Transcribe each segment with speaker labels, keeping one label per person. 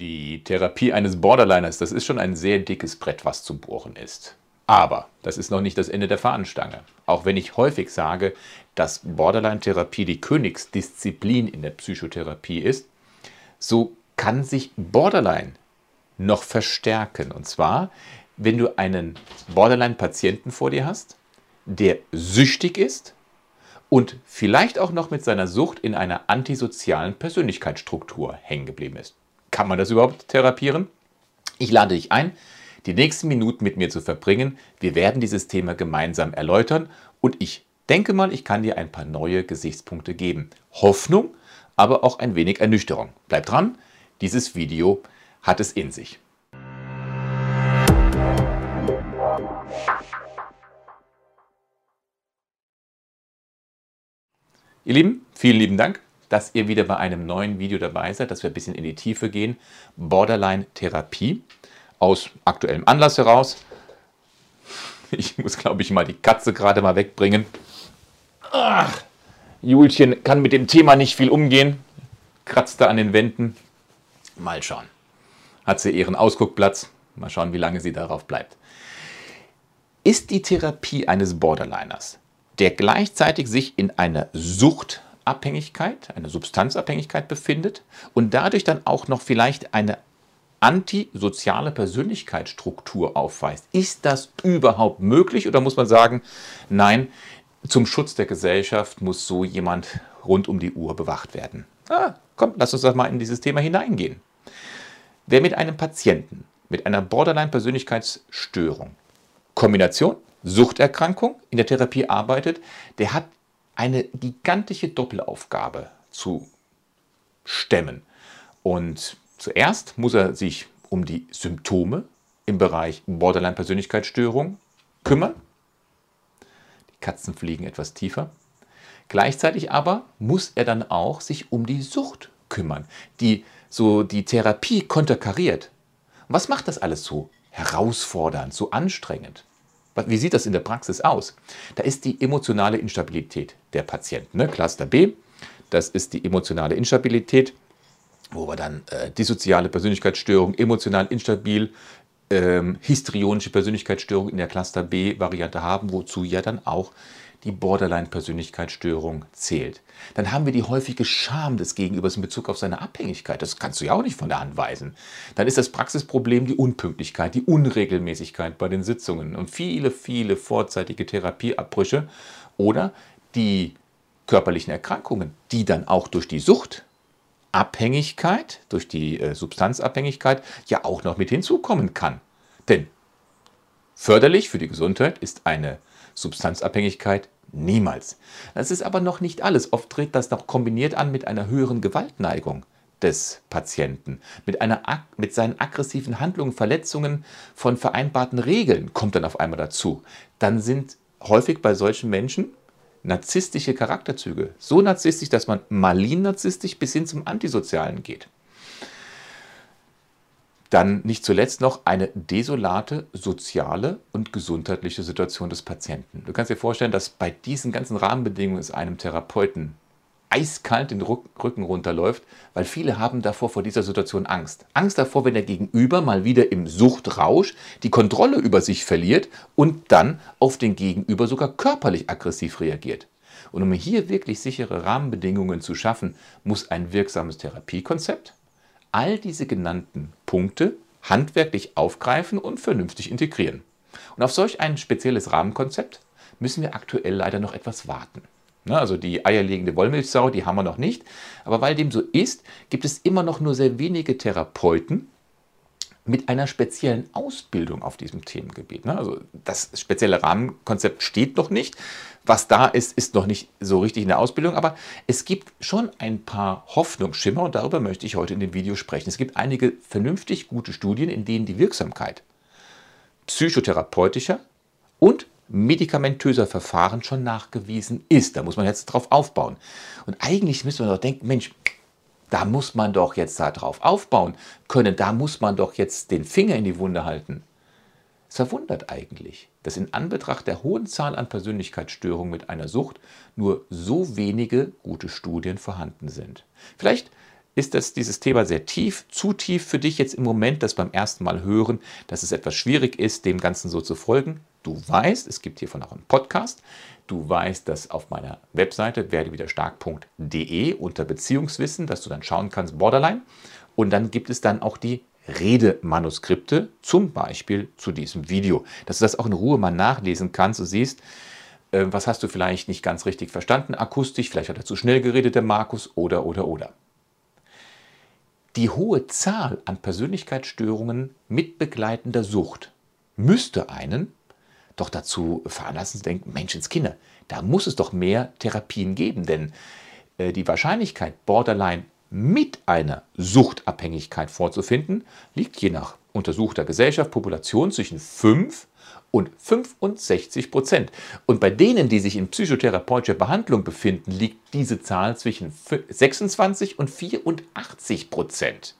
Speaker 1: Die Therapie eines Borderliners, das ist schon ein sehr dickes Brett, was zu bohren ist. Aber das ist noch nicht das Ende der Fahnenstange. Auch wenn ich häufig sage, dass Borderline-Therapie die Königsdisziplin in der Psychotherapie ist, so kann sich Borderline noch verstärken. Und zwar, wenn du einen Borderline-Patienten vor dir hast, der süchtig ist und vielleicht auch noch mit seiner Sucht in einer antisozialen Persönlichkeitsstruktur hängen geblieben ist. Kann man das überhaupt therapieren? Ich lade dich ein, die nächsten Minuten mit mir zu verbringen. Wir werden dieses Thema gemeinsam erläutern und ich denke mal, ich kann dir ein paar neue Gesichtspunkte geben. Hoffnung, aber auch ein wenig Ernüchterung. Bleib dran, dieses Video hat es in sich. Ihr Lieben, vielen lieben Dank dass ihr wieder bei einem neuen Video dabei seid, dass wir ein bisschen in die Tiefe gehen. Borderline-Therapie aus aktuellem Anlass heraus. Ich muss, glaube ich, mal die Katze gerade mal wegbringen. Ach, Julchen kann mit dem Thema nicht viel umgehen. Kratzt da an den Wänden. Mal schauen. Hat sie ihren Ausguckplatz. Mal schauen, wie lange sie darauf bleibt. Ist die Therapie eines Borderliners, der gleichzeitig sich in einer Sucht Abhängigkeit, eine Substanzabhängigkeit befindet und dadurch dann auch noch vielleicht eine antisoziale Persönlichkeitsstruktur aufweist. Ist das überhaupt möglich oder muss man sagen, nein, zum Schutz der Gesellschaft muss so jemand rund um die Uhr bewacht werden? Ah, komm, lass uns das mal in dieses Thema hineingehen. Wer mit einem Patienten mit einer Borderline-Persönlichkeitsstörung, Kombination Suchterkrankung in der Therapie arbeitet, der hat eine gigantische Doppelaufgabe zu stemmen. Und zuerst muss er sich um die Symptome im Bereich Borderline-Persönlichkeitsstörung kümmern. Die Katzen fliegen etwas tiefer. Gleichzeitig aber muss er dann auch sich um die Sucht kümmern, die so die Therapie konterkariert. Was macht das alles so herausfordernd, so anstrengend? Wie sieht das in der Praxis aus? Da ist die emotionale Instabilität der Patienten. Ne? Cluster B, das ist die emotionale Instabilität, wo wir dann äh, dissoziale Persönlichkeitsstörung, emotional instabil, ähm, histrionische Persönlichkeitsstörung in der Cluster B-Variante haben, wozu ja dann auch die Borderline-Persönlichkeitsstörung zählt. Dann haben wir die häufige Scham des Gegenübers in Bezug auf seine Abhängigkeit. Das kannst du ja auch nicht von der Hand weisen. Dann ist das Praxisproblem die Unpünktlichkeit, die Unregelmäßigkeit bei den Sitzungen und viele, viele vorzeitige Therapieabbrüche oder die körperlichen Erkrankungen, die dann auch durch die Sucht Abhängigkeit, durch die äh, Substanzabhängigkeit ja auch noch mit hinzukommen kann. Denn förderlich für die Gesundheit ist eine Substanzabhängigkeit niemals. Das ist aber noch nicht alles. Oft tritt das noch kombiniert an mit einer höheren Gewaltneigung des Patienten. Mit, einer, mit seinen aggressiven Handlungen, Verletzungen von vereinbarten Regeln kommt dann auf einmal dazu. Dann sind häufig bei solchen Menschen narzisstische Charakterzüge so narzisstisch, dass man malin narzisstisch bis hin zum Antisozialen geht. Dann nicht zuletzt noch eine desolate soziale und gesundheitliche Situation des Patienten. Du kannst dir vorstellen, dass bei diesen ganzen Rahmenbedingungen es einem Therapeuten eiskalt den Rücken runterläuft, weil viele haben davor vor dieser Situation Angst. Angst davor, wenn der Gegenüber mal wieder im Suchtrausch die Kontrolle über sich verliert und dann auf den Gegenüber sogar körperlich aggressiv reagiert. Und um hier wirklich sichere Rahmenbedingungen zu schaffen, muss ein wirksames Therapiekonzept all diese genannten Punkte handwerklich aufgreifen und vernünftig integrieren. Und auf solch ein spezielles Rahmenkonzept müssen wir aktuell leider noch etwas warten. Ne, also die eierlegende Wollmilchsau, die haben wir noch nicht. Aber weil dem so ist, gibt es immer noch nur sehr wenige Therapeuten mit einer speziellen Ausbildung auf diesem Themengebiet. Ne, also das spezielle Rahmenkonzept steht noch nicht was da ist, ist noch nicht so richtig in der Ausbildung, aber es gibt schon ein paar Hoffnungsschimmer und darüber möchte ich heute in dem Video sprechen. Es gibt einige vernünftig gute Studien, in denen die Wirksamkeit psychotherapeutischer und medikamentöser Verfahren schon nachgewiesen ist. Da muss man jetzt drauf aufbauen. Und eigentlich müsste man doch denken, Mensch, da muss man doch jetzt darauf aufbauen können, da muss man doch jetzt den Finger in die Wunde halten. Es verwundert eigentlich, dass in Anbetracht der hohen Zahl an Persönlichkeitsstörungen mit einer Sucht nur so wenige gute Studien vorhanden sind. Vielleicht ist das dieses Thema sehr tief, zu tief für dich jetzt im Moment, das beim ersten Mal hören, dass es etwas schwierig ist, dem Ganzen so zu folgen. Du weißt, es gibt hiervon auch einen Podcast. Du weißt, dass auf meiner Webseite werdewiderstark.de unter Beziehungswissen, dass du dann schauen kannst, Borderline. Und dann gibt es dann auch die Redemanuskripte, zum Beispiel zu diesem Video, dass du das auch in Ruhe mal nachlesen kannst. Du siehst, äh, was hast du vielleicht nicht ganz richtig verstanden, akustisch, vielleicht hat er zu schnell geredet, der Markus, oder, oder, oder. Die hohe Zahl an Persönlichkeitsstörungen mit begleitender Sucht müsste einen doch dazu veranlassen zu denken, Menschenskinder, da muss es doch mehr Therapien geben, denn äh, die Wahrscheinlichkeit, Borderline mit einer Suchtabhängigkeit vorzufinden, liegt je nach untersuchter Gesellschaft, Population zwischen 5 und 65 Prozent. Und bei denen, die sich in psychotherapeutischer Behandlung befinden, liegt diese Zahl zwischen 26 und 84 Prozent.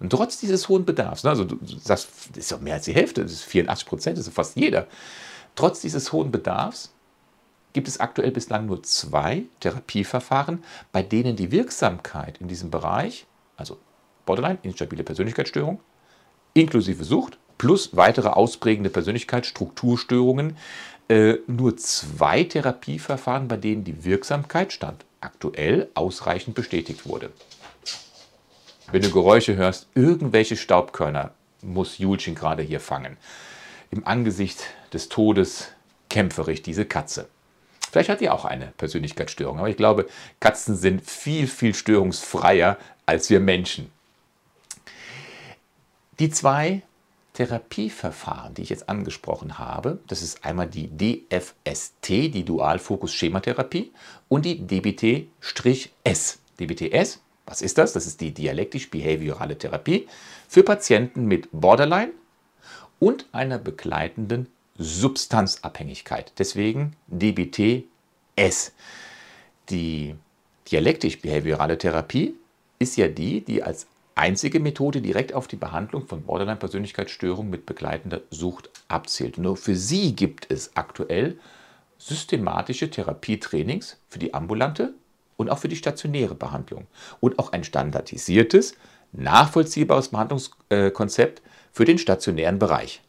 Speaker 1: Und trotz dieses hohen Bedarfs, ne, also du sagst, das ist doch mehr als die Hälfte, das ist 84 Prozent, das ist fast jeder. Trotz dieses hohen Bedarfs gibt es aktuell bislang nur zwei Therapieverfahren, bei denen die Wirksamkeit in diesem Bereich, also Borderline, instabile Persönlichkeitsstörung, inklusive Sucht, plus weitere ausprägende Persönlichkeitsstrukturstörungen, äh, nur zwei Therapieverfahren, bei denen die Wirksamkeit stand aktuell ausreichend bestätigt wurde. Wenn du Geräusche hörst, irgendwelche Staubkörner muss Julchen gerade hier fangen. Im Angesicht des Todes kämpfe ich diese Katze. Vielleicht hat die auch eine Persönlichkeitsstörung, aber ich glaube, Katzen sind viel, viel störungsfreier als wir Menschen. Die zwei Therapieverfahren, die ich jetzt angesprochen habe, das ist einmal die DFST, die Dualfokus-Schematherapie, und die DBT-S. DBT-S was ist das? Das ist die dialektisch-behaviorale Therapie für Patienten mit Borderline und einer begleitenden Substanzabhängigkeit. Deswegen DBT-S. Die dialektisch-behaviorale Therapie ist ja die, die als einzige Methode direkt auf die Behandlung von Borderline-Persönlichkeitsstörungen mit begleitender Sucht abzielt. Nur für sie gibt es aktuell systematische Therapietrainings für die ambulante und auch für die stationäre Behandlung und auch ein standardisiertes, nachvollziehbares Behandlungskonzept für den stationären Bereich.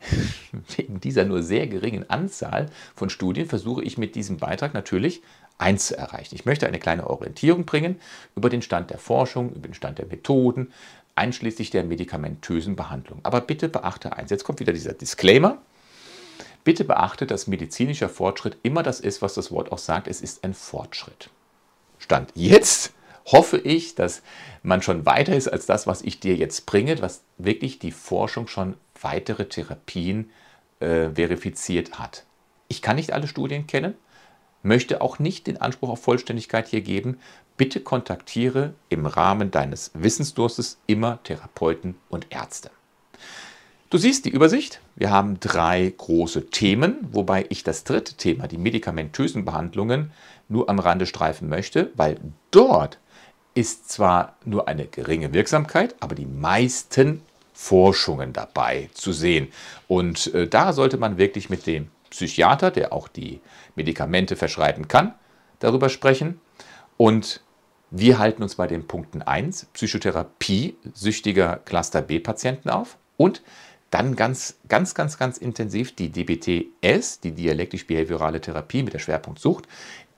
Speaker 1: Wegen dieser nur sehr geringen Anzahl von Studien versuche ich mit diesem Beitrag natürlich eins zu erreichen. Ich möchte eine kleine Orientierung bringen über den Stand der Forschung, über den Stand der Methoden, einschließlich der medikamentösen Behandlung. Aber bitte beachte eins, jetzt kommt wieder dieser Disclaimer. Bitte beachte, dass medizinischer Fortschritt immer das ist, was das Wort auch sagt. Es ist ein Fortschritt. Stand jetzt hoffe ich, dass man schon weiter ist als das, was ich dir jetzt bringe, was wirklich die Forschung schon weitere Therapien äh, verifiziert hat. Ich kann nicht alle Studien kennen, möchte auch nicht den Anspruch auf Vollständigkeit hier geben. Bitte kontaktiere im Rahmen deines Wissensdurstes immer Therapeuten und Ärzte. Du siehst die Übersicht. Wir haben drei große Themen, wobei ich das dritte Thema, die medikamentösen Behandlungen, nur am Rande streifen möchte, weil dort ist zwar nur eine geringe Wirksamkeit, aber die meisten Forschungen dabei zu sehen. Und äh, da sollte man wirklich mit dem Psychiater, der auch die Medikamente verschreiben kann, darüber sprechen. Und wir halten uns bei den Punkten 1, Psychotherapie süchtiger Cluster B-Patienten auf und dann ganz, ganz, ganz, ganz intensiv die DBTS, die dialektisch-behaviorale Therapie mit der Schwerpunkt Sucht,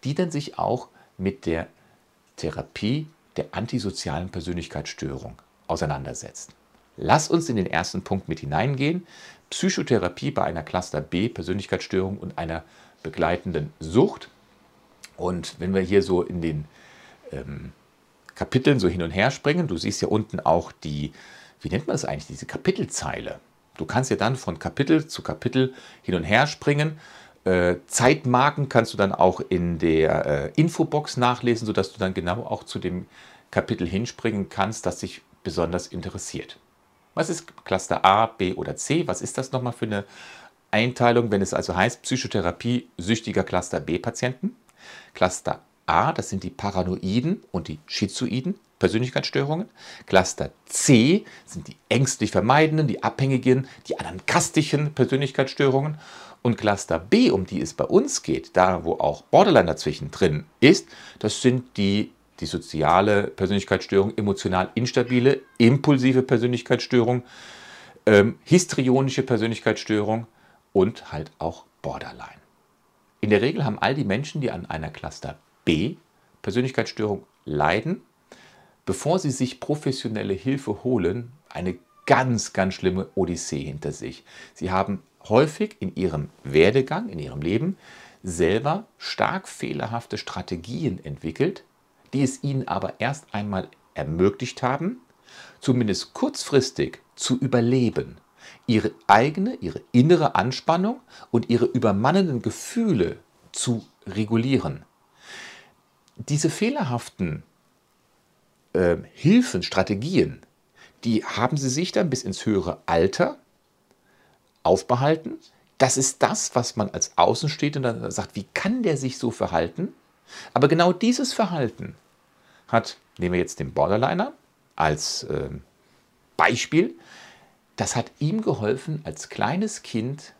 Speaker 1: die dann sich auch mit der Therapie der antisozialen Persönlichkeitsstörung auseinandersetzt. Lass uns in den ersten Punkt mit hineingehen. Psychotherapie bei einer Cluster B Persönlichkeitsstörung und einer begleitenden Sucht. Und wenn wir hier so in den ähm, Kapiteln so hin und her springen, du siehst ja unten auch die, wie nennt man das eigentlich, diese Kapitelzeile. Du kannst ja dann von Kapitel zu Kapitel hin und her springen. Äh, Zeitmarken kannst du dann auch in der äh, Infobox nachlesen, sodass du dann genau auch zu dem Kapitel hinspringen kannst, das dich besonders interessiert. Was ist Cluster A, B oder C? Was ist das nochmal für eine Einteilung, wenn es also heißt Psychotherapie süchtiger Cluster B-Patienten? Cluster A, das sind die Paranoiden und die Schizoiden. Persönlichkeitsstörungen. Cluster C sind die ängstlich vermeidenden, die abhängigen, die anankastischen Persönlichkeitsstörungen. Und Cluster B, um die es bei uns geht, da wo auch Borderline dazwischen drin ist, das sind die, dissoziale Persönlichkeitsstörung, emotional instabile, impulsive Persönlichkeitsstörung, ähm, histrionische Persönlichkeitsstörung und halt auch Borderline. In der Regel haben all die Menschen, die an einer Cluster B Persönlichkeitsstörung leiden, bevor sie sich professionelle Hilfe holen, eine ganz, ganz schlimme Odyssee hinter sich. Sie haben häufig in ihrem Werdegang, in ihrem Leben selber stark fehlerhafte Strategien entwickelt, die es ihnen aber erst einmal ermöglicht haben, zumindest kurzfristig zu überleben, ihre eigene, ihre innere Anspannung und ihre übermannenden Gefühle zu regulieren. Diese fehlerhaften äh, Hilfen, Strategien, die haben sie sich dann bis ins höhere Alter aufbehalten. Das ist das, was man als Außenstehender sagt, wie kann der sich so verhalten? Aber genau dieses Verhalten hat, nehmen wir jetzt den Borderliner als äh, Beispiel, das hat ihm geholfen, als kleines Kind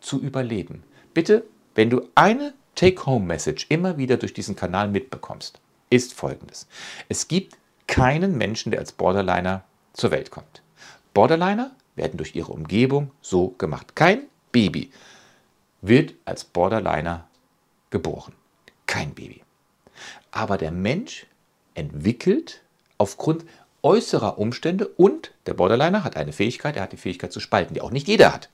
Speaker 1: zu überleben. Bitte, wenn du eine Take-Home-Message immer wieder durch diesen Kanal mitbekommst, ist folgendes. Es gibt keinen Menschen, der als Borderliner zur Welt kommt. Borderliner werden durch ihre Umgebung so gemacht. Kein Baby wird als Borderliner geboren. Kein Baby. Aber der Mensch entwickelt aufgrund äußerer Umstände und der Borderliner hat eine Fähigkeit, er hat die Fähigkeit zu spalten, die auch nicht jeder hat.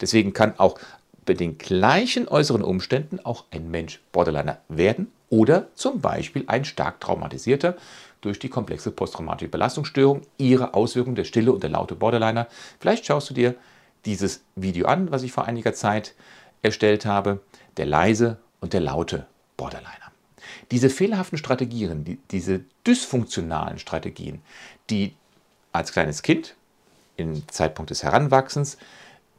Speaker 1: Deswegen kann auch bei den gleichen äußeren Umständen auch ein Mensch Borderliner werden oder zum Beispiel ein stark traumatisierter durch die komplexe posttraumatische Belastungsstörung, ihre Auswirkungen der stille und der laute Borderliner. Vielleicht schaust du dir dieses Video an, was ich vor einiger Zeit erstellt habe, der leise und der laute Borderliner. Diese fehlerhaften Strategien, die, diese dysfunktionalen Strategien, die als kleines Kind im Zeitpunkt des Heranwachsens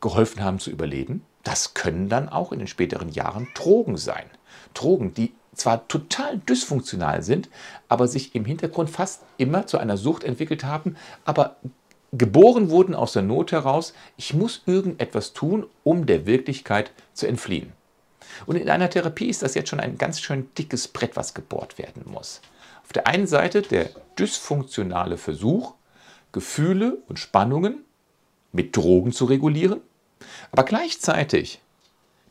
Speaker 1: geholfen haben zu überleben, das können dann auch in den späteren Jahren Drogen sein. Drogen, die zwar total dysfunktional sind, aber sich im Hintergrund fast immer zu einer Sucht entwickelt haben, aber geboren wurden aus der Not heraus, ich muss irgendetwas tun, um der Wirklichkeit zu entfliehen. Und in einer Therapie ist das jetzt schon ein ganz schön dickes Brett, was gebohrt werden muss. Auf der einen Seite der dysfunktionale Versuch, Gefühle und Spannungen mit Drogen zu regulieren, aber gleichzeitig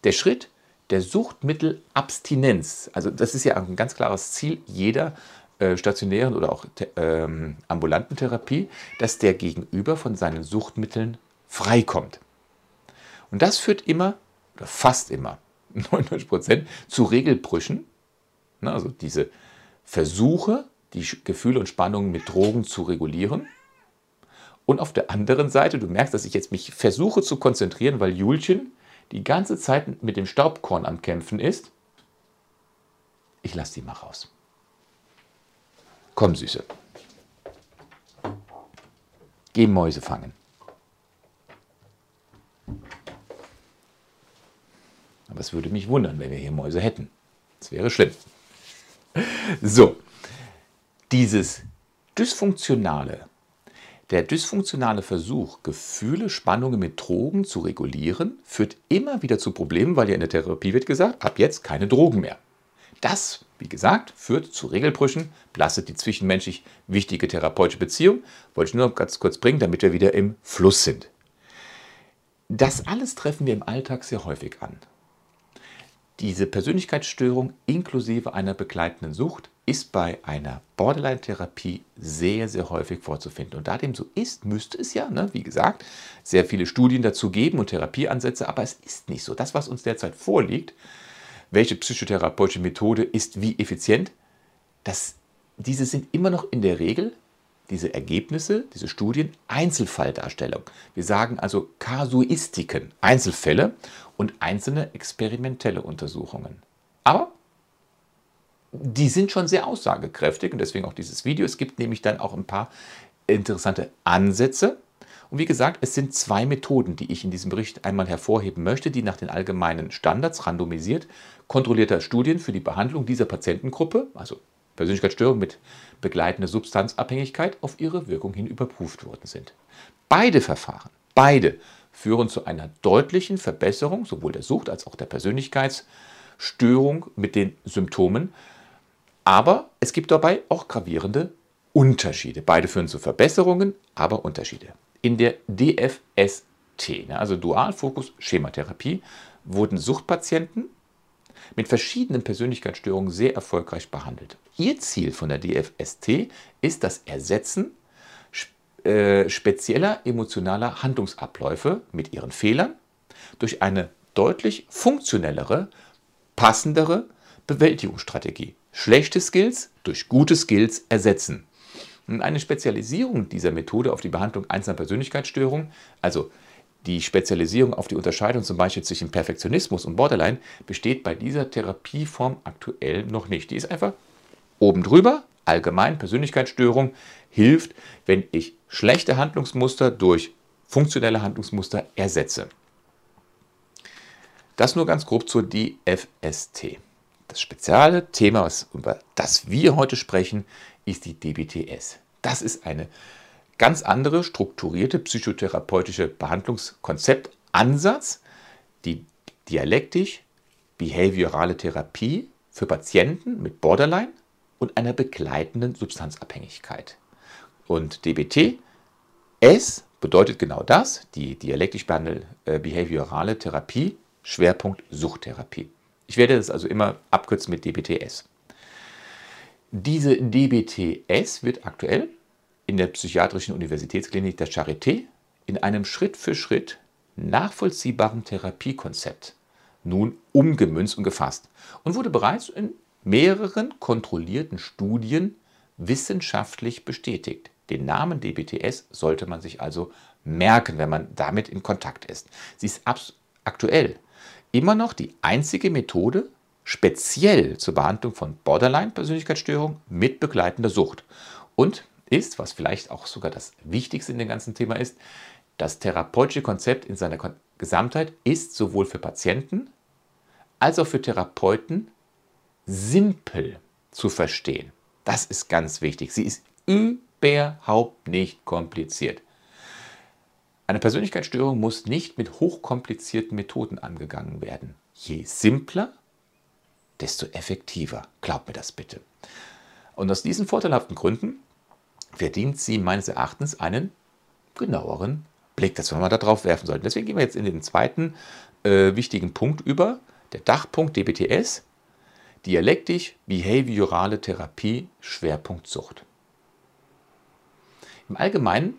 Speaker 1: der Schritt der Suchtmittelabstinenz. Also das ist ja ein ganz klares Ziel jeder äh, stationären oder auch ähm, ambulanten Therapie, dass der Gegenüber von seinen Suchtmitteln freikommt. Und das führt immer, oder fast immer, 99 Prozent, zu Regelbrüchen. Also diese Versuche, die Gefühle und Spannungen mit Drogen zu regulieren. Und auf der anderen Seite, du merkst, dass ich jetzt mich versuche zu konzentrieren, weil Julchen die ganze Zeit mit dem Staubkorn am Kämpfen ist. Ich lasse die mal raus. Komm, Süße. Geh Mäuse fangen. Aber es würde mich wundern, wenn wir hier Mäuse hätten. Das wäre schlimm. So, dieses dysfunktionale, der dysfunktionale Versuch, Gefühle, Spannungen mit Drogen zu regulieren, führt immer wieder zu Problemen, weil ja in der Therapie wird gesagt, ab jetzt keine Drogen mehr. Das, wie gesagt, führt zu Regelbrüchen, belastet die zwischenmenschlich wichtige therapeutische Beziehung. Wollte ich nur noch ganz kurz bringen, damit wir wieder im Fluss sind. Das alles treffen wir im Alltag sehr häufig an. Diese Persönlichkeitsstörung inklusive einer begleitenden Sucht ist bei einer Borderline-Therapie sehr, sehr häufig vorzufinden. Und da dem so ist, müsste es ja, ne, wie gesagt, sehr viele Studien dazu geben und Therapieansätze, aber es ist nicht so. Das, was uns derzeit vorliegt, welche psychotherapeutische Methode ist wie effizient, das, diese sind immer noch in der Regel diese Ergebnisse, diese Studien Einzelfalldarstellung. Wir sagen also Kasuistiken, Einzelfälle und einzelne experimentelle Untersuchungen. Aber die sind schon sehr aussagekräftig und deswegen auch dieses Video. Es gibt nämlich dann auch ein paar interessante Ansätze. Und wie gesagt, es sind zwei Methoden, die ich in diesem Bericht einmal hervorheben möchte, die nach den allgemeinen Standards randomisiert kontrollierter Studien für die Behandlung dieser Patientengruppe, also Persönlichkeitsstörung mit begleitender Substanzabhängigkeit, auf ihre Wirkung hin überprüft worden sind. Beide Verfahren, beide führen zu einer deutlichen Verbesserung sowohl der Sucht als auch der Persönlichkeitsstörung mit den Symptomen. Aber es gibt dabei auch gravierende Unterschiede. Beide führen zu Verbesserungen, aber Unterschiede. In der DFST, ne, also Dualfokus Schematherapie, wurden Suchtpatienten mit verschiedenen Persönlichkeitsstörungen sehr erfolgreich behandelt. Ihr Ziel von der DFST ist das Ersetzen äh, spezieller emotionaler Handlungsabläufe mit ihren Fehlern durch eine deutlich funktionellere, passendere Bewältigungsstrategie. Schlechte Skills durch gute Skills ersetzen. Eine Spezialisierung dieser Methode auf die Behandlung einzelner Persönlichkeitsstörungen, also die Spezialisierung auf die Unterscheidung zum Beispiel zwischen Perfektionismus und Borderline, besteht bei dieser Therapieform aktuell noch nicht. Die ist einfach oben drüber, allgemein Persönlichkeitsstörung, hilft, wenn ich schlechte Handlungsmuster durch funktionelle Handlungsmuster ersetze. Das nur ganz grob zur DFST. Das spezielle Thema, über das wir heute sprechen, ist die DBTS. Das ist eine ganz andere strukturierte psychotherapeutische Behandlungskonzeptansatz, die dialektisch behaviorale Therapie für Patienten mit Borderline und einer begleitenden Substanzabhängigkeit. Und DBT, S bedeutet genau das, die dialektisch behandelte äh, Therapie, Schwerpunkt Suchttherapie. Ich werde das also immer abkürzen mit DBTS. Diese DBTS wird aktuell in der Psychiatrischen Universitätsklinik der Charité in einem Schritt für Schritt nachvollziehbaren Therapiekonzept nun umgemünzt und gefasst und wurde bereits in mehreren kontrollierten Studien wissenschaftlich bestätigt. Den Namen DBTS sollte man sich also merken, wenn man damit in Kontakt ist. Sie ist aktuell immer noch die einzige Methode speziell zur Behandlung von Borderline-Persönlichkeitsstörung mit begleitender Sucht und ist, was vielleicht auch sogar das Wichtigste in dem ganzen Thema ist, das therapeutische Konzept in seiner Gesamtheit ist sowohl für Patienten als auch für Therapeuten simpel zu verstehen. Das ist ganz wichtig. Sie ist überhaupt nicht kompliziert. Eine Persönlichkeitsstörung muss nicht mit hochkomplizierten Methoden angegangen werden. Je simpler, desto effektiver. Glaubt mir das bitte. Und aus diesen vorteilhaften Gründen verdient sie meines Erachtens einen genaueren Blick, dass wir mal darauf werfen sollten. Deswegen gehen wir jetzt in den zweiten äh, wichtigen Punkt über, der Dachpunkt DBTS, dialektisch-behaviorale Therapie, Schwerpunkt Sucht. Im allgemeinen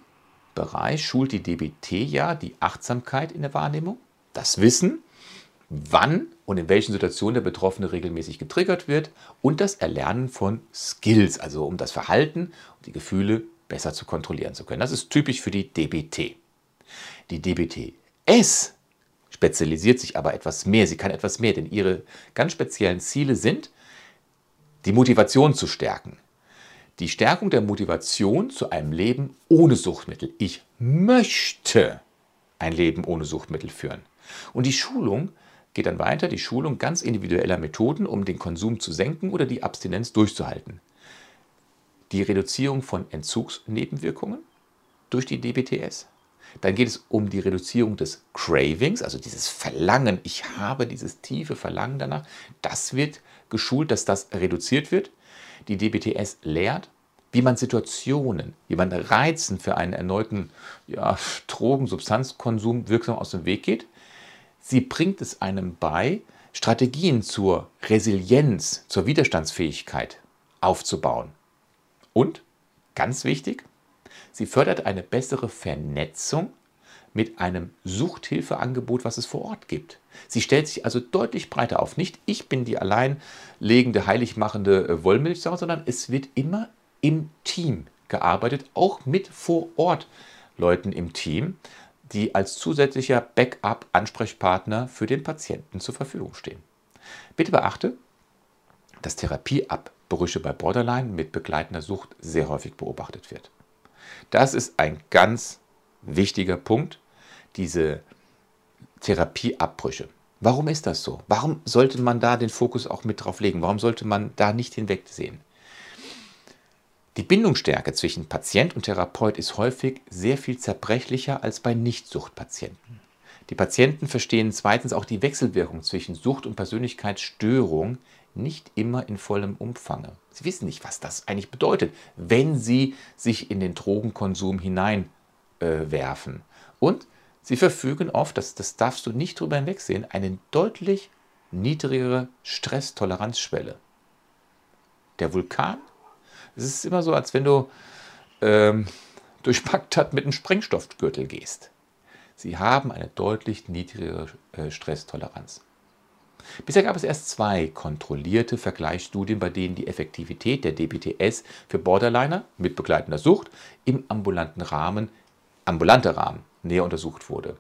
Speaker 1: Bereich schult die DBT ja die Achtsamkeit in der Wahrnehmung, das Wissen, wann und in welchen Situationen der Betroffene regelmäßig getriggert wird und das Erlernen von Skills, also um das Verhalten und die Gefühle besser zu kontrollieren zu können. Das ist typisch für die DBT. Die DBTS spezialisiert sich aber etwas mehr. Sie kann etwas mehr, denn ihre ganz speziellen Ziele sind, die Motivation zu stärken. Die Stärkung der Motivation zu einem Leben ohne Suchtmittel. Ich möchte ein Leben ohne Suchtmittel führen. Und die Schulung geht dann weiter die Schulung ganz individueller Methoden, um den Konsum zu senken oder die Abstinenz durchzuhalten. Die Reduzierung von Entzugsnebenwirkungen durch die DBTS. Dann geht es um die Reduzierung des Cravings, also dieses Verlangen. Ich habe dieses tiefe Verlangen danach. Das wird geschult, dass das reduziert wird. Die DBTS lehrt, wie man Situationen, wie man Reizen für einen erneuten ja, Drogen-Substanzkonsum wirksam aus dem Weg geht. Sie bringt es einem bei, Strategien zur Resilienz, zur Widerstandsfähigkeit aufzubauen. Und, ganz wichtig, sie fördert eine bessere Vernetzung mit einem Suchthilfeangebot, was es vor Ort gibt. Sie stellt sich also deutlich breiter auf. Nicht ich bin die alleinlegende, heiligmachende äh, Wollmilchsau, sondern es wird immer im Team gearbeitet, auch mit vor Ort Leuten im Team die als zusätzlicher Backup-Ansprechpartner für den Patienten zur Verfügung stehen. Bitte beachte, dass Therapieabbrüche bei Borderline mit begleitender Sucht sehr häufig beobachtet wird. Das ist ein ganz wichtiger Punkt, diese Therapieabbrüche. Warum ist das so? Warum sollte man da den Fokus auch mit drauf legen? Warum sollte man da nicht hinwegsehen? Die Bindungsstärke zwischen Patient und Therapeut ist häufig sehr viel zerbrechlicher als bei Nichtsuchtpatienten. Die Patienten verstehen zweitens auch die Wechselwirkung zwischen Sucht und Persönlichkeitsstörung nicht immer in vollem Umfange. Sie wissen nicht, was das eigentlich bedeutet, wenn Sie sich in den Drogenkonsum hineinwerfen. Äh, Und sie verfügen oft, das, das darfst du nicht drüber hinwegsehen, eine deutlich niedrigere Stresstoleranzschwelle. Der Vulkan, es ist immer so, als wenn du ähm, durch Bagdad mit einem Sprengstoffgürtel gehst. Sie haben eine deutlich niedrigere äh, Stresstoleranz. Bisher gab es erst zwei kontrollierte Vergleichsstudien, bei denen die Effektivität der DBTS für Borderliner mit begleitender Sucht im ambulanten Rahmen, ambulanter Rahmen näher untersucht wurde.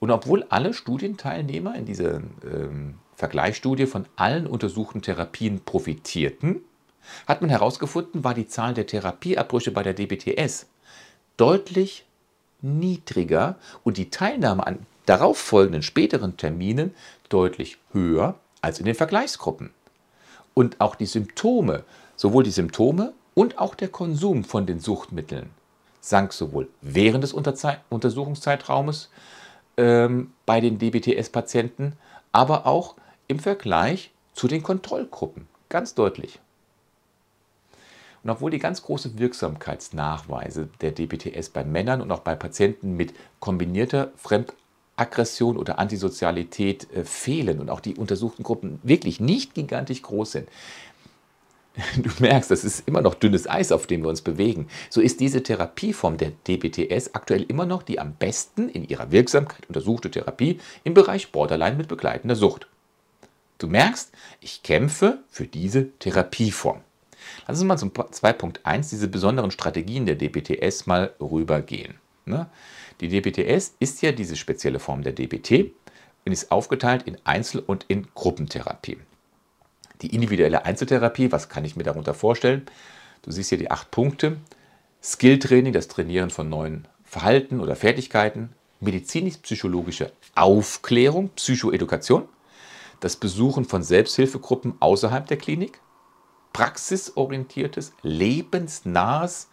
Speaker 1: Und obwohl alle Studienteilnehmer in dieser ähm, Vergleichsstudie von allen untersuchten Therapien profitierten, hat man herausgefunden, war die Zahl der Therapieabbrüche bei der DBTS deutlich niedriger und die Teilnahme an darauffolgenden späteren Terminen deutlich höher als in den Vergleichsgruppen. Und auch die Symptome, sowohl die Symptome und auch der Konsum von den Suchtmitteln sank sowohl während des Untersuchungszeitraumes ähm, bei den DBTS-Patienten, aber auch im Vergleich zu den Kontrollgruppen. Ganz deutlich. Und obwohl die ganz große Wirksamkeitsnachweise der DBTS bei Männern und auch bei Patienten mit kombinierter Fremdaggression oder Antisozialität äh, fehlen und auch die untersuchten Gruppen wirklich nicht gigantisch groß sind, du merkst, das ist immer noch dünnes Eis, auf dem wir uns bewegen, so ist diese Therapieform der DBTS aktuell immer noch die am besten in ihrer Wirksamkeit untersuchte Therapie im Bereich Borderline mit begleitender Sucht. Du merkst, ich kämpfe für diese Therapieform. Lass uns mal zum 2.1 diese besonderen Strategien der DBTS mal rübergehen. Ne? Die DBTS ist ja diese spezielle Form der DBT und ist aufgeteilt in Einzel- und in Gruppentherapie. Die individuelle Einzeltherapie, was kann ich mir darunter vorstellen? Du siehst hier die acht Punkte. Skilltraining, das Trainieren von neuen Verhalten oder Fertigkeiten. Medizinisch-psychologische Aufklärung, Psychoedukation. Das Besuchen von Selbsthilfegruppen außerhalb der Klinik praxisorientiertes, lebensnahes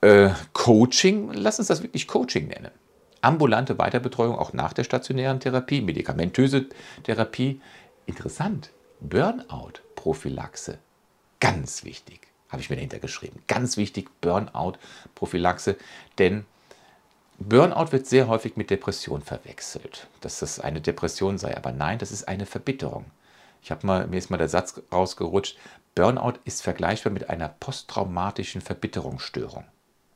Speaker 1: äh, Coaching, lass uns das wirklich Coaching nennen. Ambulante Weiterbetreuung auch nach der stationären Therapie, medikamentöse Therapie. Interessant. Burnout-Prophylaxe. Ganz wichtig. Habe ich mir dahinter geschrieben. Ganz wichtig, Burnout-Prophylaxe. Denn Burnout wird sehr häufig mit Depression verwechselt. Dass das eine Depression sei. Aber nein, das ist eine Verbitterung. Ich habe mal, mir ist mal der Satz rausgerutscht, Burnout ist vergleichbar mit einer posttraumatischen Verbitterungsstörung.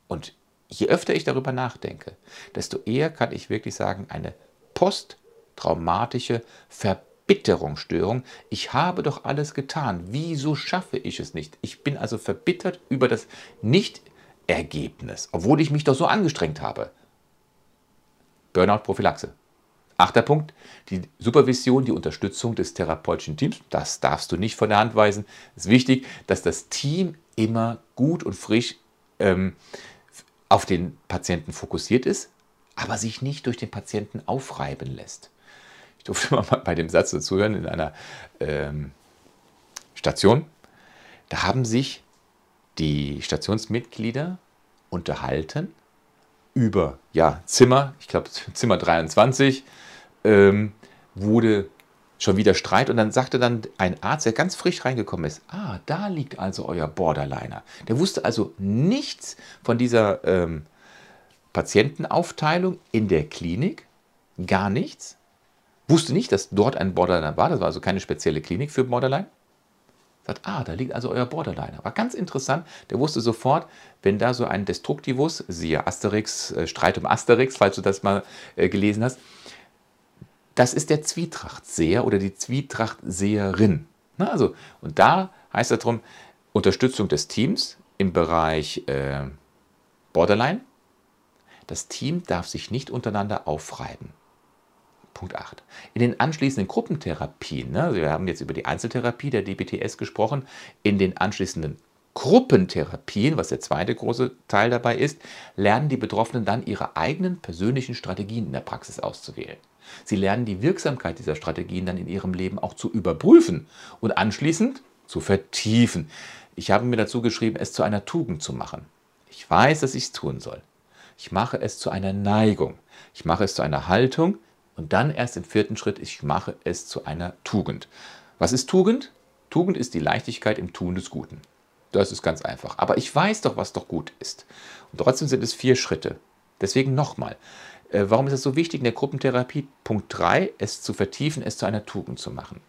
Speaker 1: Und je öfter ich darüber nachdenke, desto eher kann ich wirklich sagen, eine posttraumatische Verbitterungsstörung. Ich habe doch alles getan. Wieso schaffe ich es nicht? Ich bin also verbittert über das Nichtergebnis, obwohl ich mich doch so angestrengt habe. Burnout-Prophylaxe. Achter Punkt, die Supervision, die Unterstützung des therapeutischen Teams. Das darfst du nicht von der Hand weisen. Es ist wichtig, dass das Team immer gut und frisch ähm, auf den Patienten fokussiert ist, aber sich nicht durch den Patienten aufreiben lässt. Ich durfte mal bei dem Satz dazuhören in einer ähm, Station. Da haben sich die Stationsmitglieder unterhalten über ja, Zimmer, ich glaube Zimmer 23, ähm, wurde schon wieder Streit und dann sagte dann ein Arzt, der ganz frisch reingekommen ist, ah, da liegt also euer Borderliner. Der wusste also nichts von dieser ähm, Patientenaufteilung in der Klinik, gar nichts, wusste nicht, dass dort ein Borderliner war, das war also keine spezielle Klinik für Borderline. Sagt, ah, da liegt also euer Borderliner. War ganz interessant, der wusste sofort, wenn da so ein Destruktivus, siehe Asterix, äh, Streit um Asterix, falls du das mal äh, gelesen hast, das ist der Zwietrachtseher oder die Zwietrachtseherin. Na, also, und da heißt es darum, Unterstützung des Teams im Bereich äh, Borderline. Das Team darf sich nicht untereinander aufreiben. Punkt 8. In den anschließenden Gruppentherapien, ne, also wir haben jetzt über die Einzeltherapie der DBTS gesprochen, in den anschließenden Gruppentherapien, was der zweite große Teil dabei ist, lernen die Betroffenen dann ihre eigenen persönlichen Strategien in der Praxis auszuwählen. Sie lernen die Wirksamkeit dieser Strategien dann in ihrem Leben auch zu überprüfen und anschließend zu vertiefen. Ich habe mir dazu geschrieben, es zu einer Tugend zu machen. Ich weiß, dass ich es tun soll. Ich mache es zu einer Neigung. Ich mache es zu einer Haltung und dann erst im vierten Schritt, ich mache es zu einer Tugend. Was ist Tugend? Tugend ist die Leichtigkeit im Tun des Guten. Das ist ganz einfach. Aber ich weiß doch, was doch gut ist. Und trotzdem sind es vier Schritte. Deswegen nochmal. Äh, warum ist es so wichtig in der Gruppentherapie? Punkt 3, es zu vertiefen, es zu einer Tugend zu machen.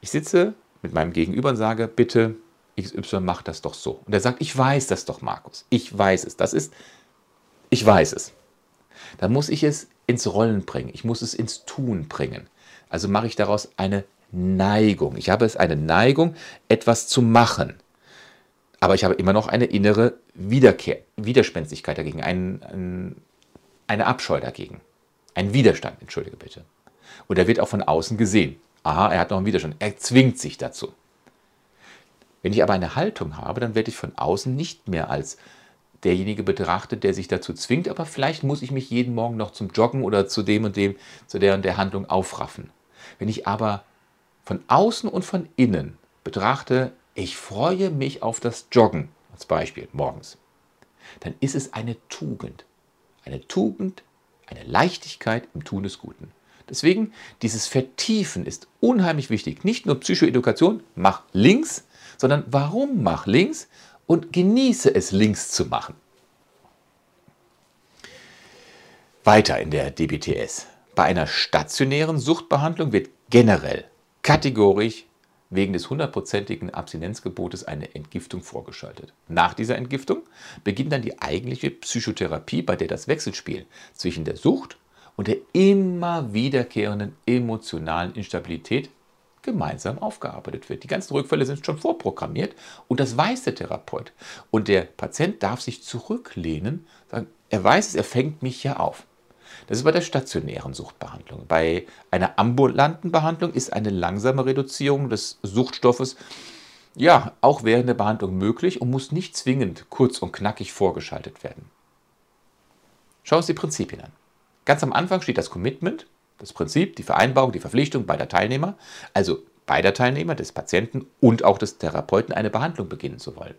Speaker 1: Ich sitze mit meinem Gegenüber und sage, bitte, XY macht das doch so. Und er sagt, ich weiß das doch, Markus. Ich weiß es. Das ist, ich weiß es. Dann muss ich es ins Rollen bringen. Ich muss es ins Tun bringen. Also mache ich daraus eine Neigung. Ich habe es eine Neigung, etwas zu machen. Aber ich habe immer noch eine innere Wiederkehr, Widerspenstigkeit dagegen, ein, ein, eine Abscheu dagegen. Ein Widerstand, entschuldige bitte. Und er wird auch von außen gesehen. Aha, er hat noch einen Widerstand. Er zwingt sich dazu. Wenn ich aber eine Haltung habe, dann werde ich von außen nicht mehr als derjenige betrachtet, der sich dazu zwingt, aber vielleicht muss ich mich jeden Morgen noch zum Joggen oder zu dem und dem, zu der und der Handlung aufraffen. Wenn ich aber von außen und von innen betrachte, ich freue mich auf das Joggen, als Beispiel morgens, dann ist es eine Tugend. Eine Tugend, eine Leichtigkeit im Tun des Guten. Deswegen, dieses Vertiefen ist unheimlich wichtig. Nicht nur Psychoedukation, mach links, sondern warum mach links und genieße es links zu machen. Weiter in der DBTS. Bei einer stationären Suchtbehandlung wird generell kategorisch wegen des hundertprozentigen Abstinenzgebotes eine Entgiftung vorgeschaltet. Nach dieser Entgiftung beginnt dann die eigentliche Psychotherapie, bei der das Wechselspiel zwischen der Sucht und der immer wiederkehrenden emotionalen Instabilität gemeinsam aufgearbeitet wird. Die ganzen Rückfälle sind schon vorprogrammiert und das weiß der Therapeut. Und der Patient darf sich zurücklehnen, sagen, er weiß es, er fängt mich ja auf. Das ist bei der stationären Suchtbehandlung. Bei einer ambulanten Behandlung ist eine langsame Reduzierung des Suchtstoffes ja auch während der Behandlung möglich und muss nicht zwingend kurz und knackig vorgeschaltet werden. Schauen wir uns die Prinzipien an. Ganz am Anfang steht das Commitment, das Prinzip, die Vereinbarung, die Verpflichtung beider Teilnehmer, also beider Teilnehmer, des Patienten und auch des Therapeuten, eine Behandlung beginnen zu wollen.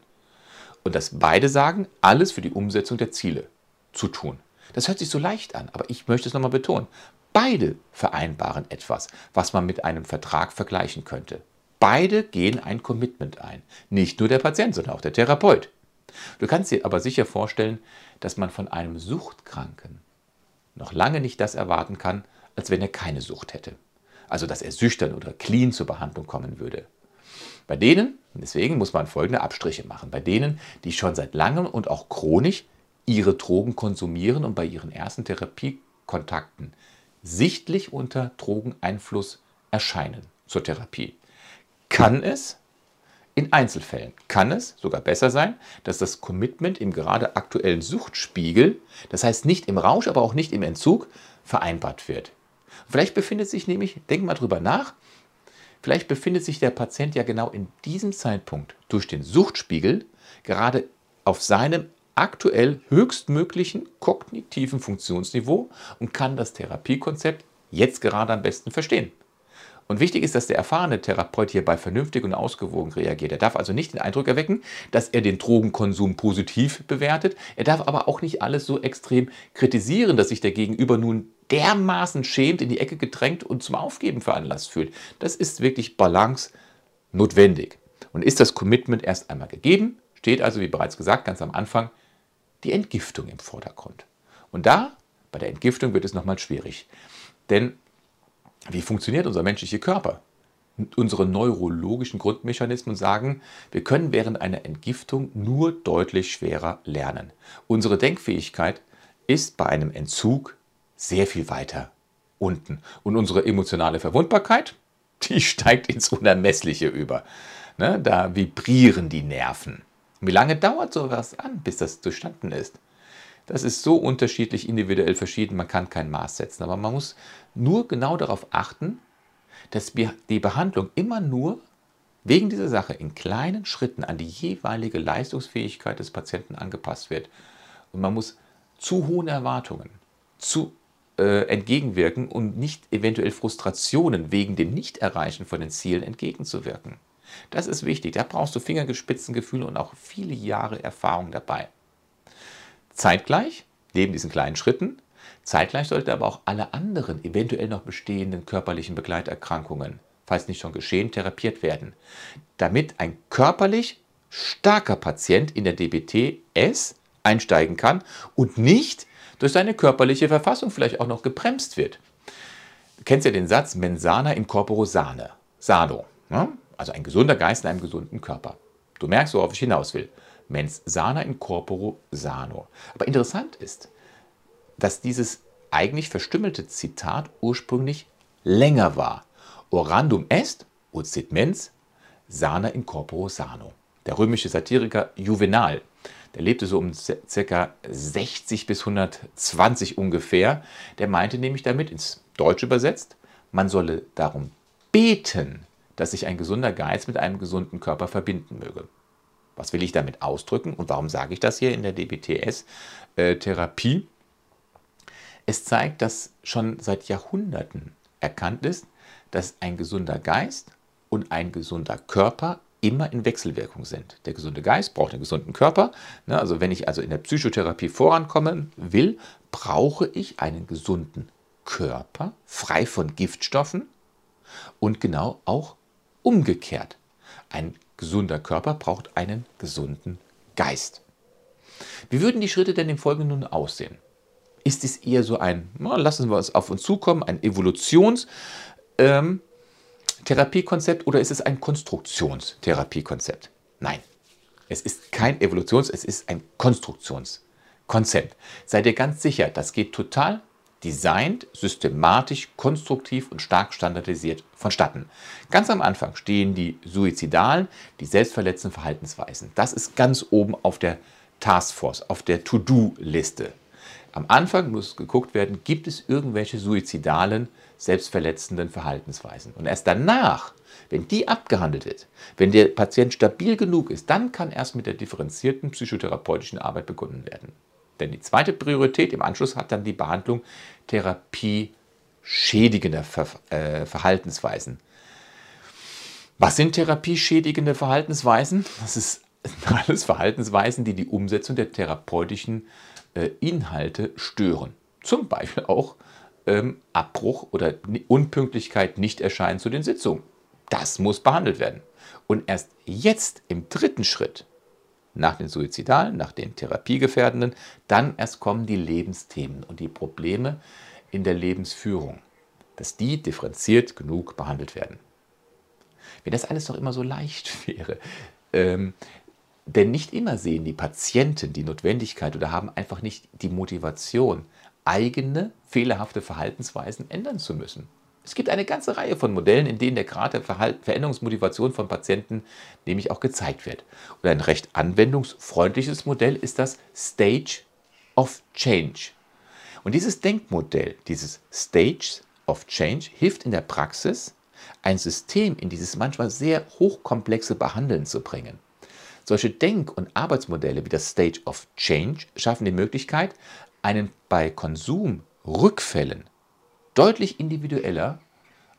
Speaker 1: Und dass beide sagen, alles für die Umsetzung der Ziele zu tun. Das hört sich so leicht an, aber ich möchte es nochmal betonen. Beide vereinbaren etwas, was man mit einem Vertrag vergleichen könnte. Beide gehen ein Commitment ein. Nicht nur der Patient, sondern auch der Therapeut. Du kannst dir aber sicher vorstellen, dass man von einem Suchtkranken noch lange nicht das erwarten kann, als wenn er keine Sucht hätte. Also dass er süchtern oder clean zur Behandlung kommen würde. Bei denen, deswegen muss man folgende Abstriche machen, bei denen, die schon seit langem und auch chronisch ihre Drogen konsumieren und bei ihren ersten Therapiekontakten sichtlich unter Drogeneinfluss erscheinen zur Therapie, kann es in Einzelfällen kann es sogar besser sein, dass das Commitment im gerade aktuellen Suchtspiegel, das heißt nicht im Rausch, aber auch nicht im Entzug, vereinbart wird. Vielleicht befindet sich nämlich, denk mal drüber nach, vielleicht befindet sich der Patient ja genau in diesem Zeitpunkt durch den Suchtspiegel gerade auf seinem aktuell höchstmöglichen kognitiven Funktionsniveau und kann das Therapiekonzept jetzt gerade am besten verstehen. Und wichtig ist, dass der erfahrene Therapeut hierbei vernünftig und ausgewogen reagiert. Er darf also nicht den Eindruck erwecken, dass er den Drogenkonsum positiv bewertet. Er darf aber auch nicht alles so extrem kritisieren, dass sich der Gegenüber nun dermaßen schämt, in die Ecke gedrängt und zum Aufgeben veranlasst fühlt. Das ist wirklich Balance notwendig. Und ist das Commitment erst einmal gegeben, steht also, wie bereits gesagt, ganz am Anfang die Entgiftung im Vordergrund. Und da, bei der Entgiftung, wird es nochmal schwierig. Denn wie funktioniert unser menschlicher Körper? Unsere neurologischen Grundmechanismen sagen, wir können während einer Entgiftung nur deutlich schwerer lernen. Unsere Denkfähigkeit ist bei einem Entzug sehr viel weiter unten. Und unsere emotionale Verwundbarkeit, die steigt ins Unermessliche über. Ne, da vibrieren die Nerven. Wie lange dauert sowas an, bis das durchstanden ist? Das ist so unterschiedlich individuell verschieden, man kann kein Maß setzen. Aber man muss nur genau darauf achten, dass die Behandlung immer nur wegen dieser Sache in kleinen Schritten an die jeweilige Leistungsfähigkeit des Patienten angepasst wird. Und man muss zu hohen Erwartungen zu äh, entgegenwirken und nicht eventuell Frustrationen wegen dem Nichterreichen von den Zielen entgegenzuwirken. Das ist wichtig. Da brauchst du Fingerspitzengefühle und auch viele Jahre Erfahrung dabei. Zeitgleich, neben diesen kleinen Schritten, zeitgleich sollte aber auch alle anderen eventuell noch bestehenden körperlichen Begleiterkrankungen falls nicht schon geschehen, therapiert werden, damit ein körperlich starker Patient in der DBTS einsteigen kann und nicht durch seine körperliche Verfassung vielleicht auch noch gebremst wird. Du kennst ja den Satz, mensana in corporo sane, sano, ne? Also ein gesunder Geist in einem gesunden Körper. Du merkst, worauf ich hinaus will. Mens sana in corporo sano. Aber interessant ist, dass dieses eigentlich verstümmelte Zitat ursprünglich länger war. Orandum est, ut sit mens, sana in corporo sano. Der römische Satiriker Juvenal, der lebte so um ca. 60 bis 120 ungefähr, der meinte nämlich damit, ins Deutsche übersetzt, man solle darum beten, dass sich ein gesunder Geist mit einem gesunden Körper verbinden möge. Was will ich damit ausdrücken und warum sage ich das hier in der DBTS-Therapie? Äh, es zeigt, dass schon seit Jahrhunderten erkannt ist, dass ein gesunder Geist und ein gesunder Körper immer in Wechselwirkung sind. Der gesunde Geist braucht einen gesunden Körper. Ne, also wenn ich also in der Psychotherapie vorankommen will, brauche ich einen gesunden Körper, frei von Giftstoffen und genau auch umgekehrt. Ein gesunder Körper braucht einen gesunden Geist. Wie würden die Schritte denn im Folgenden nun aussehen? Ist es eher so ein, na, lassen wir es auf uns zukommen, ein Evolutionstherapiekonzept ähm, oder ist es ein Konstruktionstherapiekonzept? Nein, es ist kein Evolutions-, es ist ein Konstruktionskonzept. Seid ihr ganz sicher, das geht total designt, systematisch, konstruktiv und stark standardisiert vonstatten. Ganz am Anfang stehen die suizidalen, die selbstverletzenden Verhaltensweisen. Das ist ganz oben auf der Taskforce, auf der To-Do-Liste. Am Anfang muss geguckt werden, gibt es irgendwelche suizidalen, selbstverletzenden Verhaltensweisen. Und erst danach, wenn die abgehandelt wird, wenn der Patient stabil genug ist, dann kann erst mit der differenzierten psychotherapeutischen Arbeit begonnen werden. Denn die zweite Priorität im Anschluss hat dann die Behandlung Therapie schädigender Ver äh, Verhaltensweisen. Was sind therapieschädigende Verhaltensweisen? Das ist alles Verhaltensweisen, die die Umsetzung der therapeutischen äh, Inhalte stören. Zum Beispiel auch ähm, Abbruch oder Unpünktlichkeit, nicht erscheinen zu den Sitzungen. Das muss behandelt werden. Und erst jetzt im dritten Schritt nach den Suizidalen, nach den Therapiegefährdenden, dann erst kommen die Lebensthemen und die Probleme in der Lebensführung, dass die differenziert genug behandelt werden. Wenn das alles doch immer so leicht wäre, ähm, denn nicht immer sehen die Patienten die Notwendigkeit oder haben einfach nicht die Motivation, eigene fehlerhafte Verhaltensweisen ändern zu müssen. Es gibt eine ganze Reihe von Modellen, in denen der Grad der Veränderungsmotivation von Patienten nämlich auch gezeigt wird. Und ein recht anwendungsfreundliches Modell ist das Stage of Change. Und dieses Denkmodell, dieses Stage of Change, hilft in der Praxis, ein System in dieses manchmal sehr hochkomplexe Behandeln zu bringen. Solche Denk- und Arbeitsmodelle wie das Stage of Change schaffen die Möglichkeit, einen bei Konsumrückfällen deutlich individueller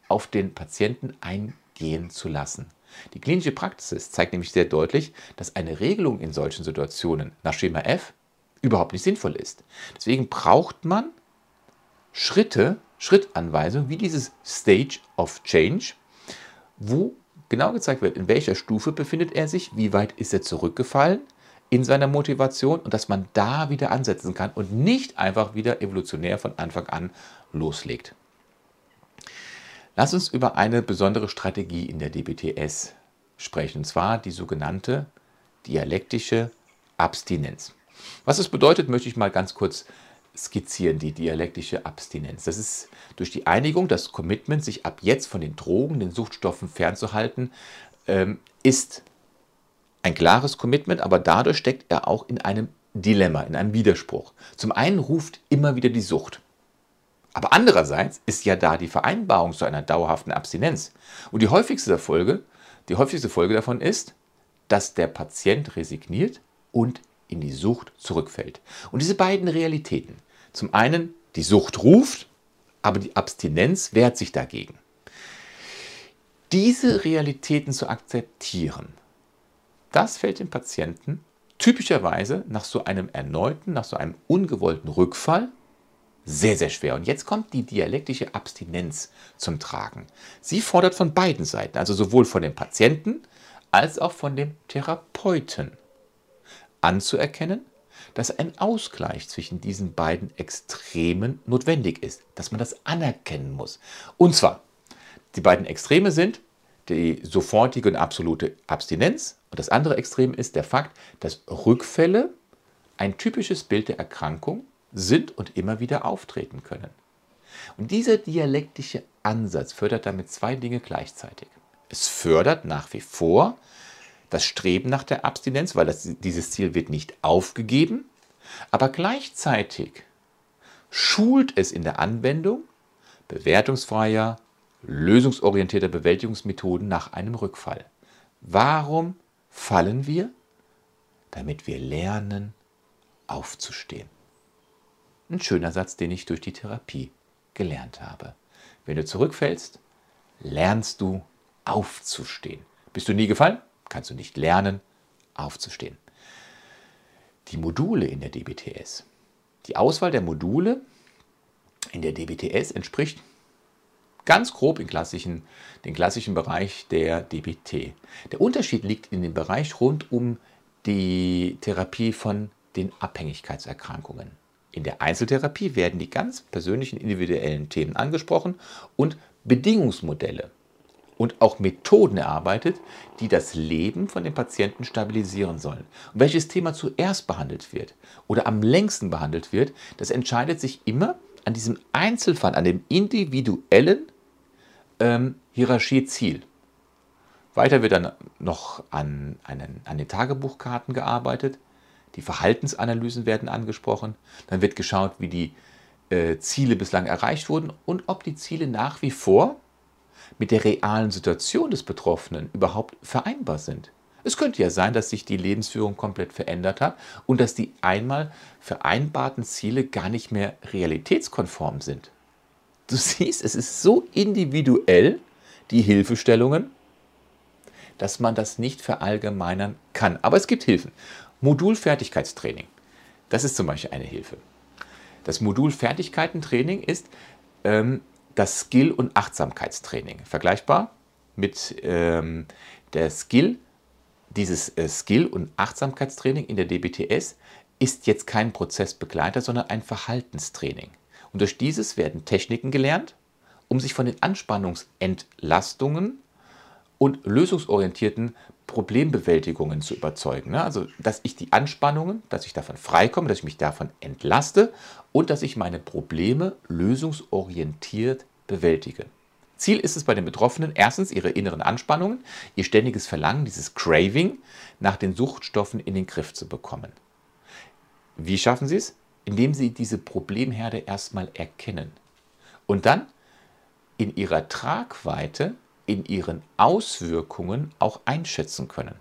Speaker 1: auf den Patienten eingehen zu lassen. Die klinische Praxis zeigt nämlich sehr deutlich, dass eine Regelung in solchen Situationen nach Schema F überhaupt nicht sinnvoll ist. Deswegen braucht man Schritte, Schrittanweisungen wie dieses Stage of Change, wo genau gezeigt wird, in welcher Stufe befindet er sich, wie weit ist er zurückgefallen in seiner Motivation und dass man da wieder ansetzen kann und nicht einfach wieder evolutionär von Anfang an loslegt. Lass uns über eine besondere Strategie in der DBTS sprechen, und zwar die sogenannte dialektische Abstinenz. Was es bedeutet, möchte ich mal ganz kurz skizzieren, die dialektische Abstinenz. Das ist durch die Einigung, das Commitment, sich ab jetzt von den Drogen, den Suchtstoffen fernzuhalten, ähm, ist ein klares Commitment, aber dadurch steckt er auch in einem Dilemma, in einem Widerspruch. Zum einen ruft immer wieder die Sucht. Aber andererseits ist ja da die Vereinbarung zu einer dauerhaften Abstinenz. Und die häufigste Folge, die häufigste Folge davon ist, dass der Patient resigniert und in die Sucht zurückfällt. Und diese beiden Realitäten, zum einen die Sucht ruft, aber die Abstinenz wehrt sich dagegen. Diese Realitäten zu akzeptieren, das fällt dem Patienten typischerweise nach so einem erneuten, nach so einem ungewollten Rückfall sehr, sehr schwer. Und jetzt kommt die dialektische Abstinenz zum Tragen. Sie fordert von beiden Seiten, also sowohl von dem Patienten als auch von dem Therapeuten, anzuerkennen, dass ein Ausgleich zwischen diesen beiden Extremen notwendig ist, dass man das anerkennen muss. Und zwar, die beiden Extreme sind die sofortige und absolute Abstinenz und das andere Extrem ist der Fakt, dass Rückfälle ein typisches Bild der Erkrankung sind und immer wieder auftreten können. Und dieser dialektische Ansatz fördert damit zwei Dinge gleichzeitig. Es fördert nach wie vor das Streben nach der Abstinenz, weil das, dieses Ziel wird nicht aufgegeben, aber gleichzeitig schult es in der Anwendung bewertungsfreier, lösungsorientierter Bewältigungsmethoden nach einem Rückfall. Warum fallen wir? Damit wir lernen, aufzustehen. Ein schöner Satz, den ich durch die Therapie gelernt habe. Wenn du zurückfällst, lernst du aufzustehen. Bist du nie gefallen? kannst du nicht lernen, aufzustehen. Die Module in der DBTS. Die Auswahl der Module in der DBTS entspricht ganz grob in klassischen, den klassischen Bereich der DBT. Der Unterschied liegt in dem Bereich rund um die Therapie von den Abhängigkeitserkrankungen. In der Einzeltherapie werden die ganz persönlichen individuellen Themen angesprochen und Bedingungsmodelle und auch Methoden erarbeitet, die das Leben von den Patienten stabilisieren sollen. Und welches Thema zuerst behandelt wird oder am längsten behandelt wird, das entscheidet sich immer an diesem Einzelfall, an dem individuellen ähm, Hierarchieziel. Weiter wird dann noch an, einen, an den Tagebuchkarten gearbeitet. Die Verhaltensanalysen werden angesprochen. Dann wird geschaut, wie die äh, Ziele bislang erreicht wurden und ob die Ziele nach wie vor mit der realen Situation des Betroffenen überhaupt vereinbar sind. Es könnte ja sein, dass sich die Lebensführung komplett verändert hat und dass die einmal vereinbarten Ziele gar nicht mehr realitätskonform sind. Du siehst, es ist so individuell, die Hilfestellungen, dass man das nicht verallgemeinern kann. Aber es gibt Hilfen. Modulfertigkeitstraining, das ist zum Beispiel eine Hilfe. Das Modulfertigkeitentraining ist ähm, das Skill- und Achtsamkeitstraining. Vergleichbar mit ähm, der Skill, dieses äh, Skill- und Achtsamkeitstraining in der DBTS ist jetzt kein Prozessbegleiter, sondern ein Verhaltenstraining. Und durch dieses werden Techniken gelernt, um sich von den Anspannungsentlastungen und lösungsorientierten Problembewältigungen zu überzeugen. Ne? Also, dass ich die Anspannungen, dass ich davon freikomme, dass ich mich davon entlaste und dass ich meine Probleme lösungsorientiert bewältige. Ziel ist es bei den Betroffenen erstens ihre inneren Anspannungen, ihr ständiges Verlangen, dieses Craving nach den Suchtstoffen in den Griff zu bekommen. Wie schaffen sie es? Indem sie diese Problemherde erstmal erkennen und dann in ihrer Tragweite in ihren Auswirkungen auch einschätzen können.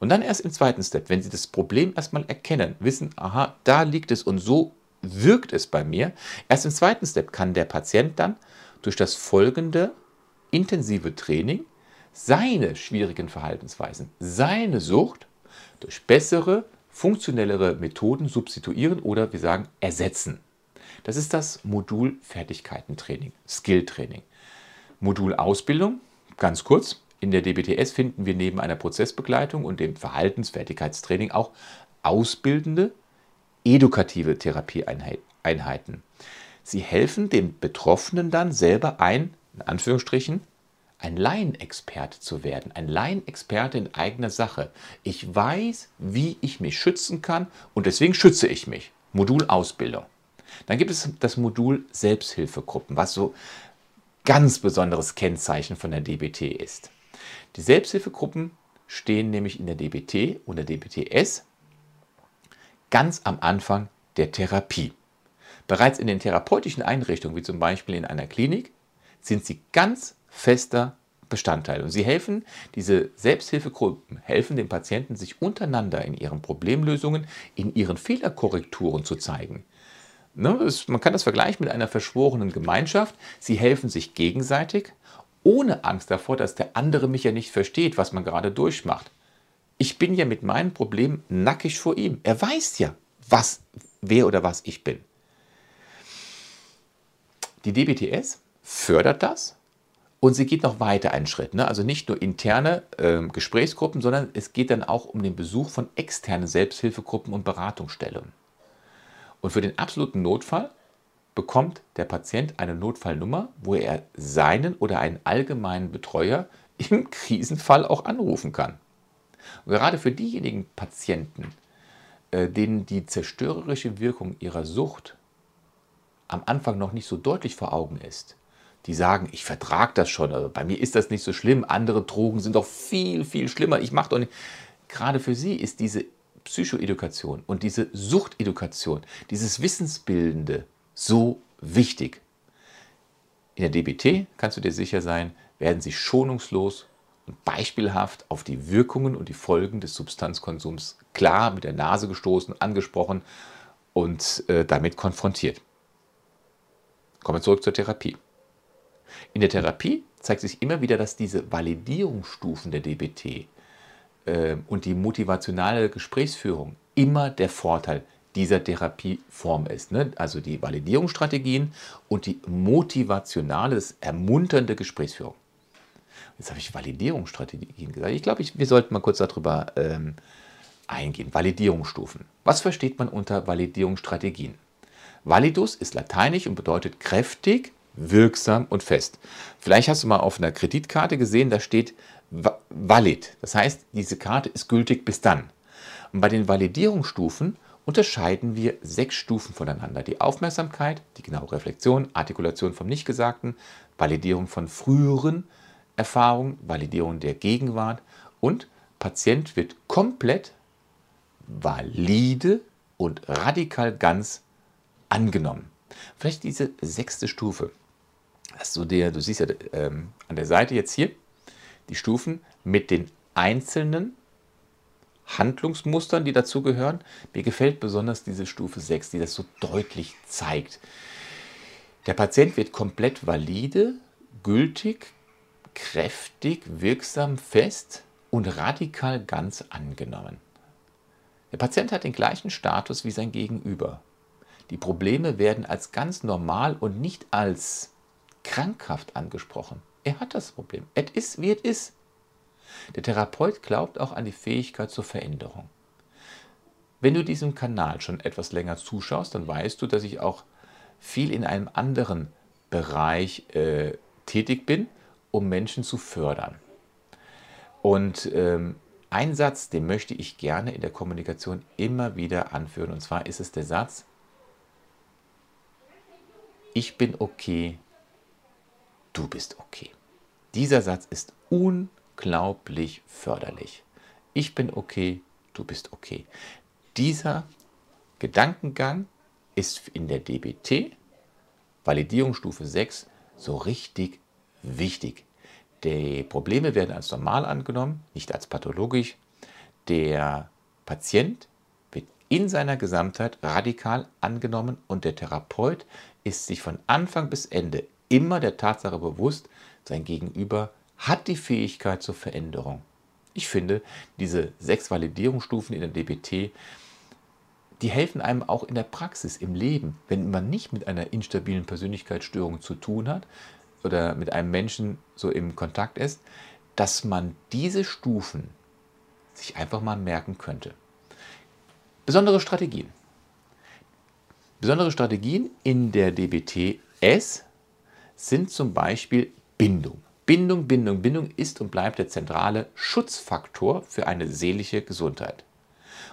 Speaker 1: Und dann erst im zweiten Step, wenn Sie das Problem erstmal erkennen, wissen, aha, da liegt es und so wirkt es bei mir, erst im zweiten Step kann der Patient dann durch das folgende intensive Training seine schwierigen Verhaltensweisen, seine Sucht durch bessere, funktionellere Methoden substituieren oder wir sagen ersetzen. Das ist das Modul Fertigkeitentraining, Skilltraining. Modul Ausbildung Ganz kurz, in der DBTS finden wir neben einer Prozessbegleitung und dem Verhaltensfertigkeitstraining auch ausbildende, edukative Therapieeinheiten. Sie helfen den Betroffenen dann selber ein, in Anführungsstrichen, ein Laienexperte zu werden, ein Laienexperte in eigener Sache. Ich weiß, wie ich mich schützen kann und deswegen schütze ich mich. Modul Ausbildung. Dann gibt es das Modul Selbsthilfegruppen, was so ganz besonderes Kennzeichen von der DBT ist. Die Selbsthilfegruppen stehen nämlich in der DBT und der DBTS ganz am Anfang der Therapie. Bereits in den therapeutischen Einrichtungen, wie zum Beispiel in einer Klinik, sind sie ganz fester Bestandteil. Und sie helfen, diese Selbsthilfegruppen helfen den Patienten, sich untereinander in ihren Problemlösungen, in ihren Fehlerkorrekturen zu zeigen. Ne, das, man kann das vergleichen mit einer verschworenen Gemeinschaft. Sie helfen sich gegenseitig, ohne Angst davor, dass der andere mich ja nicht versteht, was man gerade durchmacht. Ich bin ja mit meinem Problem nackig vor ihm. Er weiß ja, was, wer oder was ich bin. Die DBTS fördert das und sie geht noch weiter einen Schritt. Ne? Also nicht nur interne äh, Gesprächsgruppen, sondern es geht dann auch um den Besuch von externen Selbsthilfegruppen und Beratungsstellen. Und für den absoluten Notfall bekommt der Patient eine Notfallnummer, wo er seinen oder einen allgemeinen Betreuer im Krisenfall auch anrufen kann. Und gerade für diejenigen Patienten, äh, denen die zerstörerische Wirkung ihrer Sucht am Anfang noch nicht so deutlich vor Augen ist, die sagen, ich vertrage das schon, also bei mir ist das nicht so schlimm, andere Drogen sind doch viel, viel schlimmer, ich mache doch nicht. Gerade für sie ist diese Psychoedukation und diese Suchtedukation, dieses Wissensbildende so wichtig. In der DBT, kannst du dir sicher sein, werden sie schonungslos und beispielhaft auf die Wirkungen und die Folgen des Substanzkonsums klar mit der Nase gestoßen, angesprochen und äh, damit konfrontiert. Kommen wir zurück zur Therapie. In der Therapie zeigt sich immer wieder, dass diese Validierungsstufen der DBT äh, und die motivationale Gesprächsführung immer der Vorteil dieser Therapieform ist. Ne? Also die Validierungsstrategien und die motivationale, das ermunternde Gesprächsführung. Jetzt habe ich Validierungsstrategien gesagt. Ich glaube, ich, wir sollten mal kurz darüber ähm, eingehen. Validierungsstufen. Was versteht man unter Validierungsstrategien? Validus ist lateinisch und bedeutet kräftig, wirksam und fest. Vielleicht hast du mal auf einer Kreditkarte gesehen, da steht valid. Das heißt, diese Karte ist gültig bis dann. Und bei den Validierungsstufen unterscheiden wir sechs Stufen voneinander. Die Aufmerksamkeit, die genaue Reflexion, Artikulation vom Nichtgesagten, Validierung von früheren Erfahrungen, Validierung der Gegenwart und Patient wird komplett valide und radikal ganz angenommen. Vielleicht diese sechste Stufe. Hast du, dir, du siehst ja ähm, an der Seite jetzt hier die Stufen mit den einzelnen Handlungsmustern, die dazugehören. Mir gefällt besonders diese Stufe 6, die das so deutlich zeigt. Der Patient wird komplett valide, gültig, kräftig, wirksam, fest und radikal ganz angenommen. Der Patient hat den gleichen Status wie sein Gegenüber. Die Probleme werden als ganz normal und nicht als krankhaft angesprochen. Er hat das Problem. Es ist, wie es ist. Der Therapeut glaubt auch an die Fähigkeit zur Veränderung. Wenn du diesem Kanal schon etwas länger zuschaust, dann weißt du, dass ich auch viel in einem anderen Bereich äh, tätig bin, um Menschen zu fördern. Und ähm, ein Satz, den möchte ich gerne in der Kommunikation immer wieder anführen. Und zwar ist es der Satz, ich bin okay, du bist okay. Dieser Satz ist unglaublich förderlich. Ich bin okay, du bist okay. Dieser Gedankengang ist in der DBT, Validierungsstufe 6, so richtig wichtig. Die Probleme werden als normal angenommen, nicht als pathologisch. Der Patient wird in seiner Gesamtheit radikal angenommen und der Therapeut ist sich von Anfang bis Ende immer der Tatsache bewusst, sein Gegenüber hat die Fähigkeit zur Veränderung. Ich finde, diese sechs Validierungsstufen in der DBT, die helfen einem auch in der Praxis, im Leben, wenn man nicht mit einer instabilen Persönlichkeitsstörung zu tun hat oder mit einem Menschen so im Kontakt ist, dass man diese Stufen sich einfach mal merken könnte. Besondere Strategien. Besondere Strategien in der DBT-S sind zum Beispiel Bindung. Bindung, Bindung, Bindung ist und bleibt der zentrale Schutzfaktor für eine seelische Gesundheit.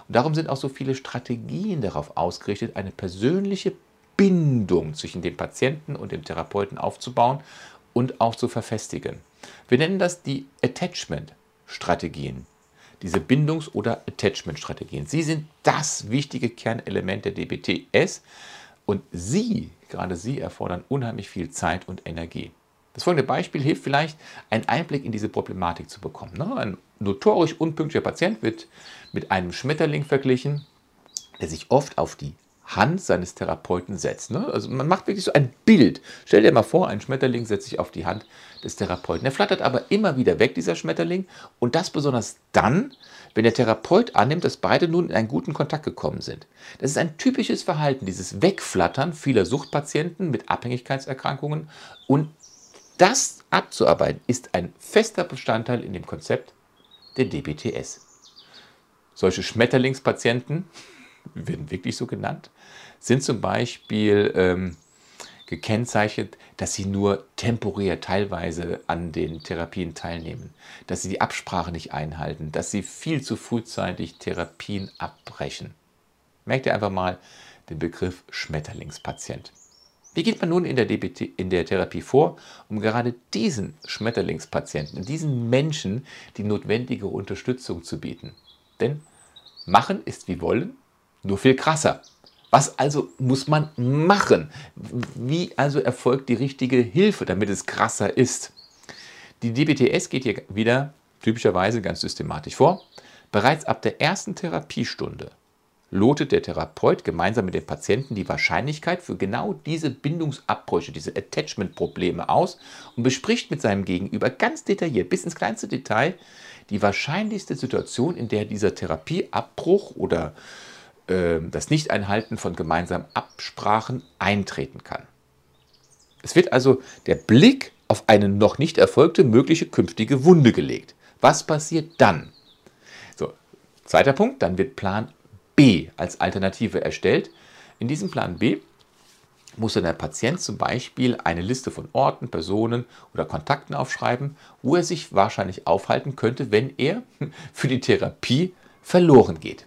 Speaker 1: Und darum sind auch so viele Strategien darauf ausgerichtet, eine persönliche Bindung zwischen dem Patienten und dem Therapeuten aufzubauen und auch zu verfestigen. Wir nennen das die Attachment-Strategien. Diese Bindungs- oder Attachment-Strategien. Sie sind das wichtige Kernelement der DBTS und sie, gerade sie, erfordern unheimlich viel Zeit und Energie. Das folgende Beispiel hilft vielleicht, einen Einblick in diese Problematik zu bekommen. Ne? Ein notorisch unpünktlicher Patient wird mit einem Schmetterling verglichen, der sich oft auf die Hand seines Therapeuten setzt. Ne? Also man macht wirklich so ein Bild. Stell dir mal vor, ein Schmetterling setzt sich auf die Hand des Therapeuten. Er flattert aber immer wieder weg, dieser Schmetterling. Und das besonders dann, wenn der Therapeut annimmt, dass beide nun in einen guten Kontakt gekommen sind. Das ist ein typisches Verhalten, dieses Wegflattern vieler Suchtpatienten mit Abhängigkeitserkrankungen. Und das abzuarbeiten, ist ein fester Bestandteil in dem Konzept der DBTS. Solche Schmetterlingspatienten, werden wirklich so genannt, sind zum Beispiel ähm, gekennzeichnet, dass sie nur temporär teilweise an den Therapien teilnehmen, dass sie die Absprache nicht einhalten, dass sie viel zu frühzeitig Therapien abbrechen. Merkt ihr einfach mal den Begriff Schmetterlingspatient. Wie geht man nun in der, DBT, in der Therapie vor, um gerade diesen Schmetterlingspatienten, diesen Menschen die notwendige Unterstützung zu bieten? Denn machen ist wie wollen, nur viel krasser. Was also muss man machen? Wie also erfolgt die richtige Hilfe, damit es krasser ist? Die DBTS geht hier wieder typischerweise ganz systematisch vor. Bereits ab der ersten Therapiestunde lotet der Therapeut gemeinsam mit dem Patienten die Wahrscheinlichkeit für genau diese Bindungsabbrüche, diese Attachment-Probleme aus und bespricht mit seinem Gegenüber ganz detailliert, bis ins kleinste Detail, die wahrscheinlichste Situation, in der dieser Therapieabbruch oder äh, das Nicht-Einhalten von gemeinsamen Absprachen eintreten kann. Es wird also der Blick auf eine noch nicht erfolgte mögliche künftige Wunde gelegt. Was passiert dann? So, zweiter Punkt, dann wird Plan B als Alternative erstellt. In diesem Plan B muss dann der Patient zum Beispiel eine Liste von Orten, Personen oder Kontakten aufschreiben, wo er sich wahrscheinlich aufhalten könnte, wenn er für die Therapie verloren geht.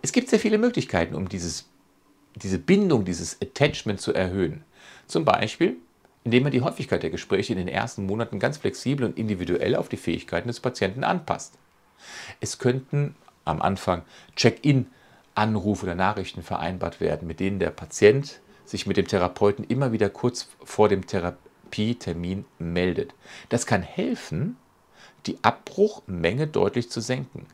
Speaker 1: Es gibt sehr viele Möglichkeiten, um dieses, diese Bindung, dieses Attachment zu erhöhen. Zum Beispiel, indem man die Häufigkeit der Gespräche in den ersten Monaten ganz flexibel und individuell auf die Fähigkeiten des Patienten anpasst. Es könnten am Anfang Check-in-Anrufe oder Nachrichten vereinbart werden, mit denen der Patient sich mit dem Therapeuten immer wieder kurz vor dem Therapietermin meldet. Das kann helfen, die Abbruchmenge deutlich zu senken.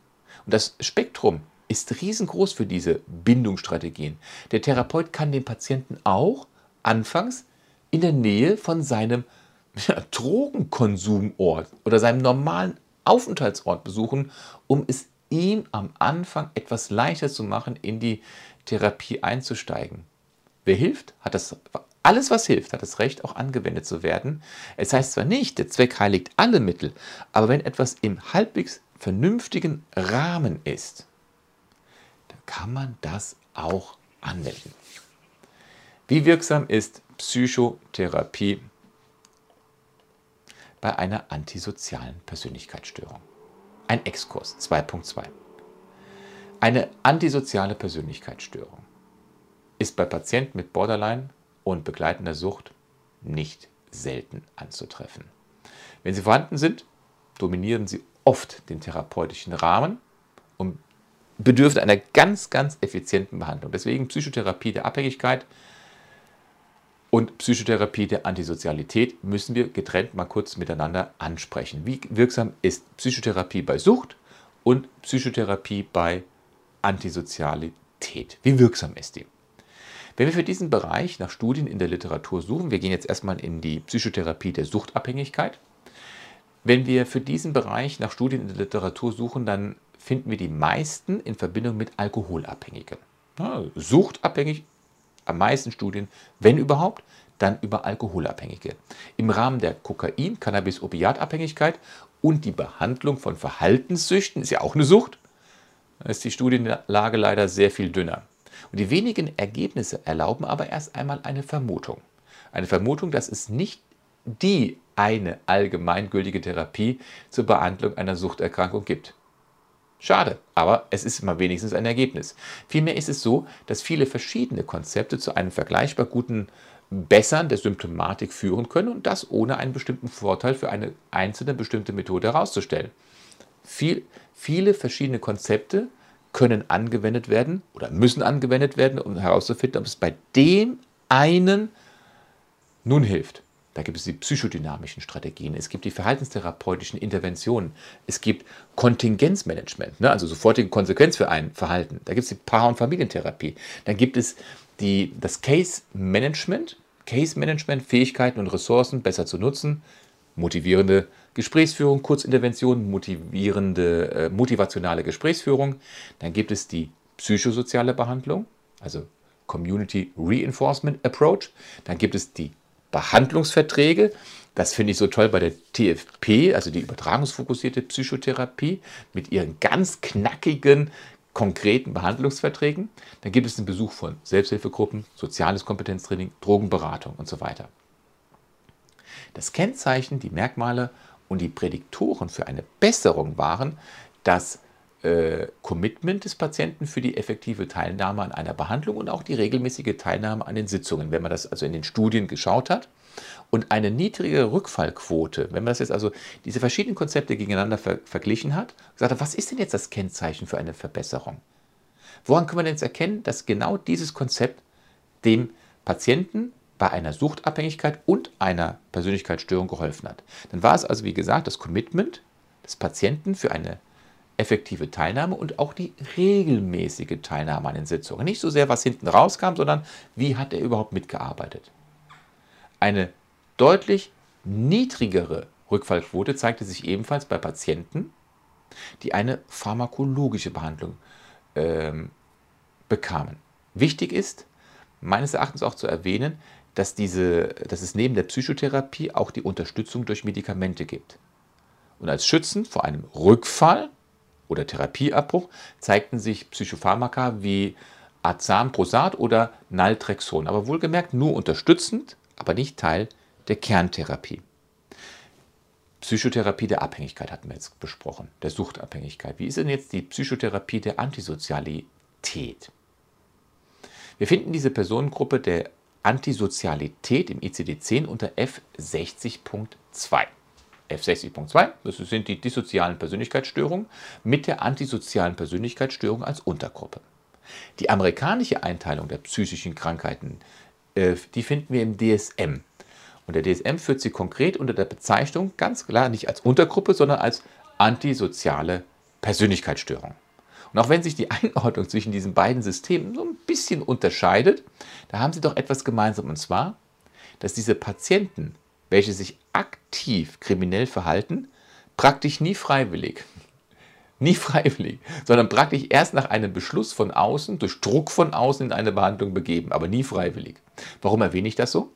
Speaker 1: Und das Spektrum ist riesengroß für diese Bindungsstrategien. Der Therapeut kann den Patienten auch anfangs in der Nähe von seinem ja, Drogenkonsumort oder seinem normalen Aufenthaltsort besuchen, um es ihm am Anfang etwas leichter zu machen, in die Therapie einzusteigen. Wer hilft, hat das alles, was hilft, hat das Recht, auch angewendet zu werden. Es heißt zwar nicht, der Zweck heiligt alle Mittel, aber wenn etwas im halbwegs vernünftigen Rahmen ist, dann kann man das auch anwenden. Wie wirksam ist Psychotherapie bei einer antisozialen Persönlichkeitsstörung? Ein Exkurs 2.2. Eine antisoziale Persönlichkeitsstörung ist bei Patienten mit Borderline und begleitender Sucht nicht selten anzutreffen. Wenn sie vorhanden sind, dominieren sie oft den therapeutischen Rahmen und bedürfen einer ganz, ganz effizienten Behandlung. Deswegen Psychotherapie der Abhängigkeit und Psychotherapie der Antisozialität müssen wir getrennt mal kurz miteinander ansprechen. Wie wirksam ist Psychotherapie bei Sucht und Psychotherapie bei Antisozialität? Wie wirksam ist die? Wenn wir für diesen Bereich nach Studien in der Literatur suchen, wir gehen jetzt erstmal in die Psychotherapie der Suchtabhängigkeit. Wenn wir für diesen Bereich nach Studien in der Literatur suchen, dann finden wir die meisten in Verbindung mit Alkoholabhängigen. Suchtabhängig, am meisten Studien, wenn überhaupt, dann über Alkoholabhängige. Im Rahmen der Kokain-, Cannabis-Opiatabhängigkeit und die Behandlung von Verhaltenssüchten, ist ja auch eine Sucht, ist die Studienlage leider sehr viel dünner. Und die wenigen Ergebnisse erlauben aber erst einmal eine Vermutung. Eine Vermutung, dass es nicht die eine allgemeingültige Therapie zur Behandlung einer Suchterkrankung gibt. Schade, aber es ist immer wenigstens ein Ergebnis. Vielmehr ist es so, dass viele verschiedene Konzepte zu einem vergleichbar guten Bessern der Symptomatik führen können und das ohne einen bestimmten Vorteil für eine einzelne bestimmte Methode herauszustellen. Viel, viele verschiedene Konzepte können angewendet werden oder müssen angewendet werden, um herauszufinden, ob es bei dem einen nun hilft. Da gibt es die psychodynamischen Strategien, es gibt die verhaltenstherapeutischen Interventionen, es gibt Kontingenzmanagement, ne, also sofortige Konsequenz für ein Verhalten. Da gibt es die Paar- und Familientherapie. Dann gibt es die, das Case Management, Case Management, Fähigkeiten und Ressourcen besser zu nutzen, motivierende Gesprächsführung, Kurzintervention, motivierende, äh, motivationale Gesprächsführung. Dann gibt es die psychosoziale Behandlung, also Community Reinforcement Approach. Dann gibt es die Behandlungsverträge. Das finde ich so toll bei der TFP, also die übertragungsfokussierte Psychotherapie, mit ihren ganz knackigen, konkreten Behandlungsverträgen. Dann gibt es den Besuch von Selbsthilfegruppen, soziales Kompetenztraining, Drogenberatung und so weiter. Das Kennzeichen, die Merkmale und die Prädiktoren für eine Besserung waren das äh, Commitment des Patienten für die effektive Teilnahme an einer Behandlung und auch die regelmäßige Teilnahme an den Sitzungen, wenn man das also in den Studien geschaut hat. Und eine niedrige Rückfallquote, wenn man das jetzt also diese verschiedenen Konzepte gegeneinander ver verglichen hat, gesagt hat, was ist denn jetzt das Kennzeichen für eine Verbesserung? Woran kann man denn jetzt erkennen, dass genau dieses Konzept dem Patienten bei einer Suchtabhängigkeit und einer Persönlichkeitsstörung geholfen hat? Dann war es also, wie gesagt, das Commitment des Patienten für eine effektive Teilnahme und auch die regelmäßige Teilnahme an den Sitzungen. Nicht so sehr, was hinten rauskam, sondern wie hat er überhaupt mitgearbeitet. Eine deutlich niedrigere Rückfallquote zeigte sich ebenfalls bei Patienten, die eine pharmakologische Behandlung ähm, bekamen. Wichtig ist, meines Erachtens auch zu erwähnen, dass, diese, dass es neben der Psychotherapie auch die Unterstützung durch Medikamente gibt. Und als Schützen vor einem Rückfall oder Therapieabbruch zeigten sich Psychopharmaka wie Azam, Prosat oder Naltrexon, aber wohlgemerkt nur unterstützend, aber nicht Teil der Kerntherapie. Psychotherapie der Abhängigkeit hatten wir jetzt besprochen, der Suchtabhängigkeit. Wie ist denn jetzt die Psychotherapie der Antisozialität? Wir finden diese Personengruppe der Antisozialität im ICD-10 unter F60.2. F60.2, das sind die dissozialen Persönlichkeitsstörungen mit der antisozialen Persönlichkeitsstörung als Untergruppe. Die amerikanische Einteilung der psychischen Krankheiten, äh, die finden wir im DSM. Und der DSM führt sie konkret unter der Bezeichnung ganz klar nicht als Untergruppe, sondern als antisoziale Persönlichkeitsstörung. Und auch wenn sich die Einordnung zwischen diesen beiden Systemen so ein bisschen unterscheidet, da haben sie doch etwas gemeinsam. Und zwar, dass diese Patienten welche sich aktiv kriminell verhalten, praktisch nie freiwillig. Nie freiwillig, sondern praktisch erst nach einem Beschluss von außen, durch Druck von außen in eine Behandlung begeben, aber nie freiwillig. Warum erwähne ich das so?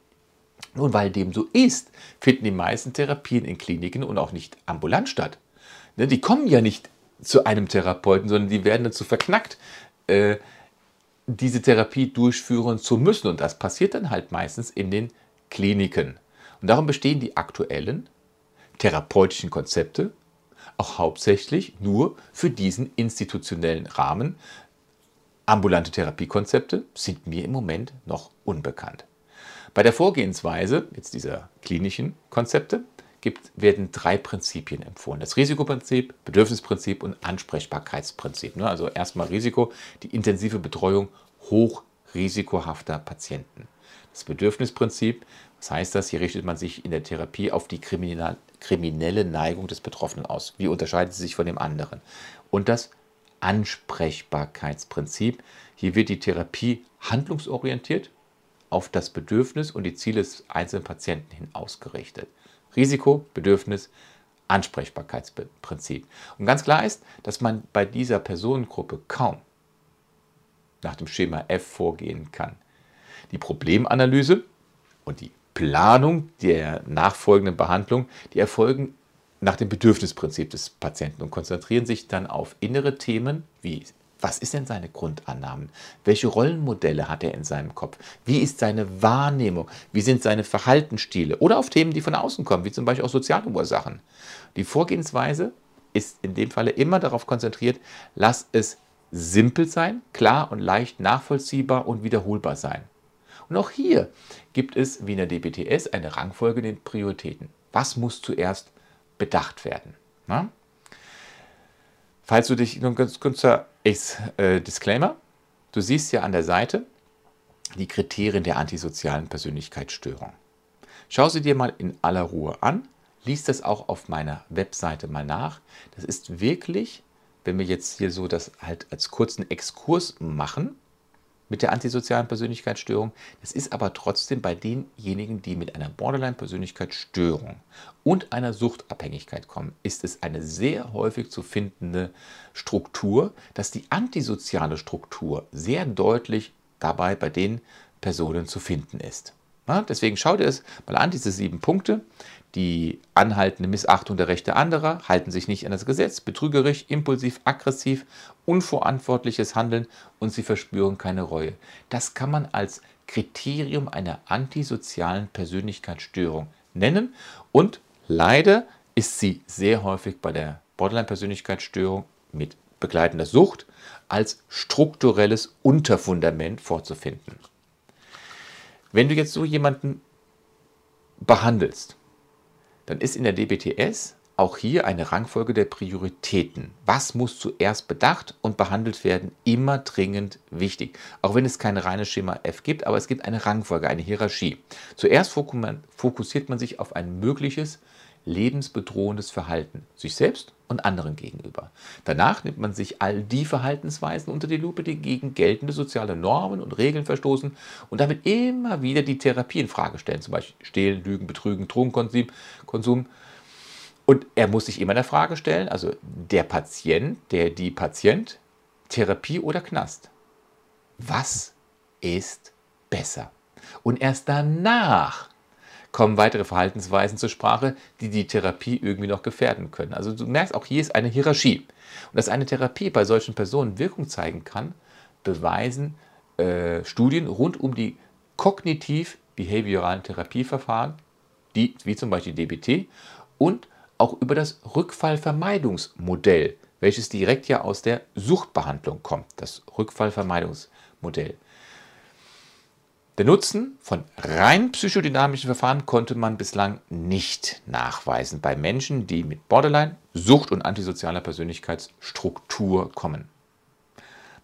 Speaker 1: Nun, weil dem so ist, finden die meisten Therapien in Kliniken und auch nicht ambulant statt. Ne, die kommen ja nicht zu einem Therapeuten, sondern die werden dazu verknackt, äh, diese Therapie durchführen zu müssen. Und das passiert dann halt meistens in den Kliniken. Und darum bestehen die aktuellen therapeutischen Konzepte auch hauptsächlich nur für diesen institutionellen Rahmen. Ambulante Therapiekonzepte sind mir im Moment noch unbekannt. Bei der Vorgehensweise jetzt dieser klinischen Konzepte gibt, werden drei Prinzipien empfohlen. Das Risikoprinzip, Bedürfnisprinzip und Ansprechbarkeitsprinzip. Ne, also erstmal Risiko, die intensive Betreuung hochrisikohafter Patienten. Das Bedürfnisprinzip was heißt das? Hier richtet man sich in der Therapie auf die kriminelle Neigung des Betroffenen aus. Wie unterscheidet sie sich von dem anderen? Und das Ansprechbarkeitsprinzip. Hier wird die Therapie handlungsorientiert auf das Bedürfnis und die Ziele des einzelnen Patienten hin ausgerichtet. Risiko, Bedürfnis, Ansprechbarkeitsprinzip. Und ganz klar ist, dass man bei dieser Personengruppe kaum nach dem Schema F vorgehen kann. Die Problemanalyse und die Planung der nachfolgenden Behandlung, die erfolgen nach dem Bedürfnisprinzip des Patienten und konzentrieren sich dann auf innere Themen wie was ist denn seine Grundannahmen? Welche Rollenmodelle hat er in seinem Kopf? Wie ist seine Wahrnehmung? Wie sind seine Verhaltensstile? Oder auf Themen, die von außen kommen, wie zum Beispiel auch soziale Ursachen. Die Vorgehensweise ist in dem Falle immer darauf konzentriert, lass es simpel sein, klar und leicht nachvollziehbar und wiederholbar sein. Und auch hier gibt es wie in der DBTS eine Rangfolge den Prioritäten. Was muss zuerst bedacht werden? Na? Falls du dich, nun ganz kurzer äh, Disclaimer, du siehst ja an der Seite die Kriterien der antisozialen Persönlichkeitsstörung. Schau sie dir mal in aller Ruhe an. Lies das auch auf meiner Webseite mal nach. Das ist wirklich, wenn wir jetzt hier so das halt als kurzen Exkurs machen, mit der antisozialen Persönlichkeitsstörung. Das ist aber trotzdem bei denjenigen, die mit einer Borderline-Persönlichkeitsstörung und einer Suchtabhängigkeit kommen, ist es eine sehr häufig zu findende Struktur, dass die antisoziale Struktur sehr deutlich dabei bei den Personen zu finden ist. Ja, deswegen schau dir es mal an, diese sieben Punkte. Die anhaltende Missachtung der Rechte anderer, halten sich nicht an das Gesetz, betrügerisch, impulsiv, aggressiv, unverantwortliches Handeln und sie verspüren keine Reue. Das kann man als Kriterium einer antisozialen Persönlichkeitsstörung nennen und leider ist sie sehr häufig bei der Borderline-Persönlichkeitsstörung mit begleitender Sucht als strukturelles Unterfundament vorzufinden. Wenn du jetzt so jemanden behandelst, dann ist in der DBTS auch hier eine Rangfolge der Prioritäten. Was muss zuerst bedacht und behandelt werden, immer dringend wichtig. Auch wenn es kein reines Schema F gibt, aber es gibt eine Rangfolge, eine Hierarchie. Zuerst fokussiert man sich auf ein mögliches lebensbedrohendes Verhalten, sich selbst und anderen gegenüber. Danach nimmt man sich all die Verhaltensweisen unter die Lupe, die gegen geltende soziale Normen und Regeln verstoßen und damit immer wieder die Therapie in Frage stellen, zum Beispiel Stehlen, Lügen, Betrügen, Drogenkonsum. Und er muss sich immer der Frage stellen, also der Patient, der die Patient, Therapie oder Knast. Was ist besser? Und erst danach kommen weitere Verhaltensweisen zur Sprache, die die Therapie irgendwie noch gefährden können. Also du merkst, auch hier ist eine Hierarchie. Und dass eine Therapie bei solchen Personen Wirkung zeigen kann, beweisen äh, Studien rund um die kognitiv-behavioralen Therapieverfahren, die, wie zum Beispiel DBT, und auch über das Rückfallvermeidungsmodell, welches direkt ja aus der Suchtbehandlung kommt, das Rückfallvermeidungsmodell. Der Nutzen von rein psychodynamischen Verfahren konnte man bislang nicht nachweisen bei Menschen, die mit Borderline, Sucht und antisozialer Persönlichkeitsstruktur kommen.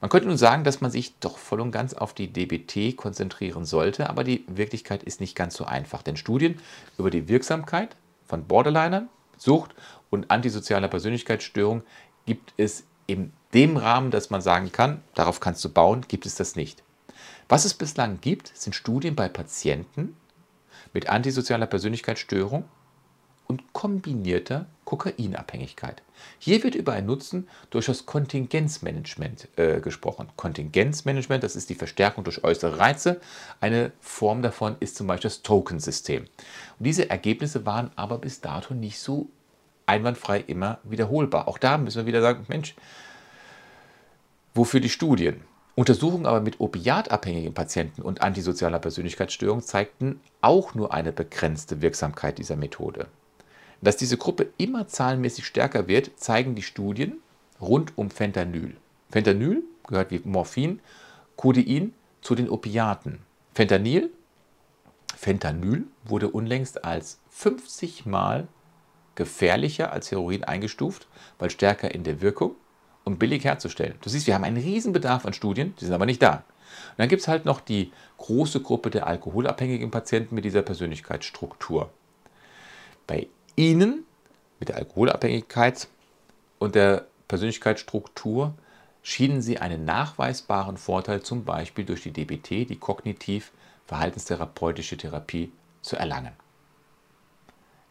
Speaker 1: Man könnte nun sagen, dass man sich doch voll und ganz auf die DBT konzentrieren sollte, aber die Wirklichkeit ist nicht ganz so einfach, denn Studien über die Wirksamkeit von Borderlinern, Sucht und antisozialer Persönlichkeitsstörung gibt es in dem Rahmen, dass man sagen kann, darauf kannst du bauen, gibt es das nicht. Was es bislang gibt, sind Studien bei Patienten mit antisozialer Persönlichkeitsstörung und kombinierter Kokainabhängigkeit. Hier wird über einen Nutzen durch das Kontingenzmanagement äh, gesprochen. Kontingenzmanagement, das ist die Verstärkung durch äußere Reize. Eine Form davon ist zum Beispiel das Token-System. Und diese Ergebnisse waren aber bis dato nicht so einwandfrei immer wiederholbar. Auch da müssen wir wieder sagen, Mensch, wofür die Studien? Untersuchungen aber mit opiatabhängigen Patienten und antisozialer Persönlichkeitsstörung zeigten auch nur eine begrenzte Wirksamkeit dieser Methode. Dass diese Gruppe immer zahlenmäßig stärker wird, zeigen die Studien rund um Fentanyl. Fentanyl gehört wie Morphin, Codein zu den Opiaten. Fentanyl, Fentanyl wurde unlängst als 50 Mal gefährlicher als Heroin eingestuft, weil stärker in der Wirkung und billig herzustellen. Du siehst, wir haben einen riesen Bedarf an Studien, die sind aber nicht da. Und dann gibt es halt noch die große Gruppe der alkoholabhängigen Patienten mit dieser Persönlichkeitsstruktur. Bei ihnen mit der Alkoholabhängigkeit und der Persönlichkeitsstruktur schienen sie einen nachweisbaren Vorteil zum Beispiel durch die DBT, die kognitiv-verhaltenstherapeutische Therapie, zu erlangen.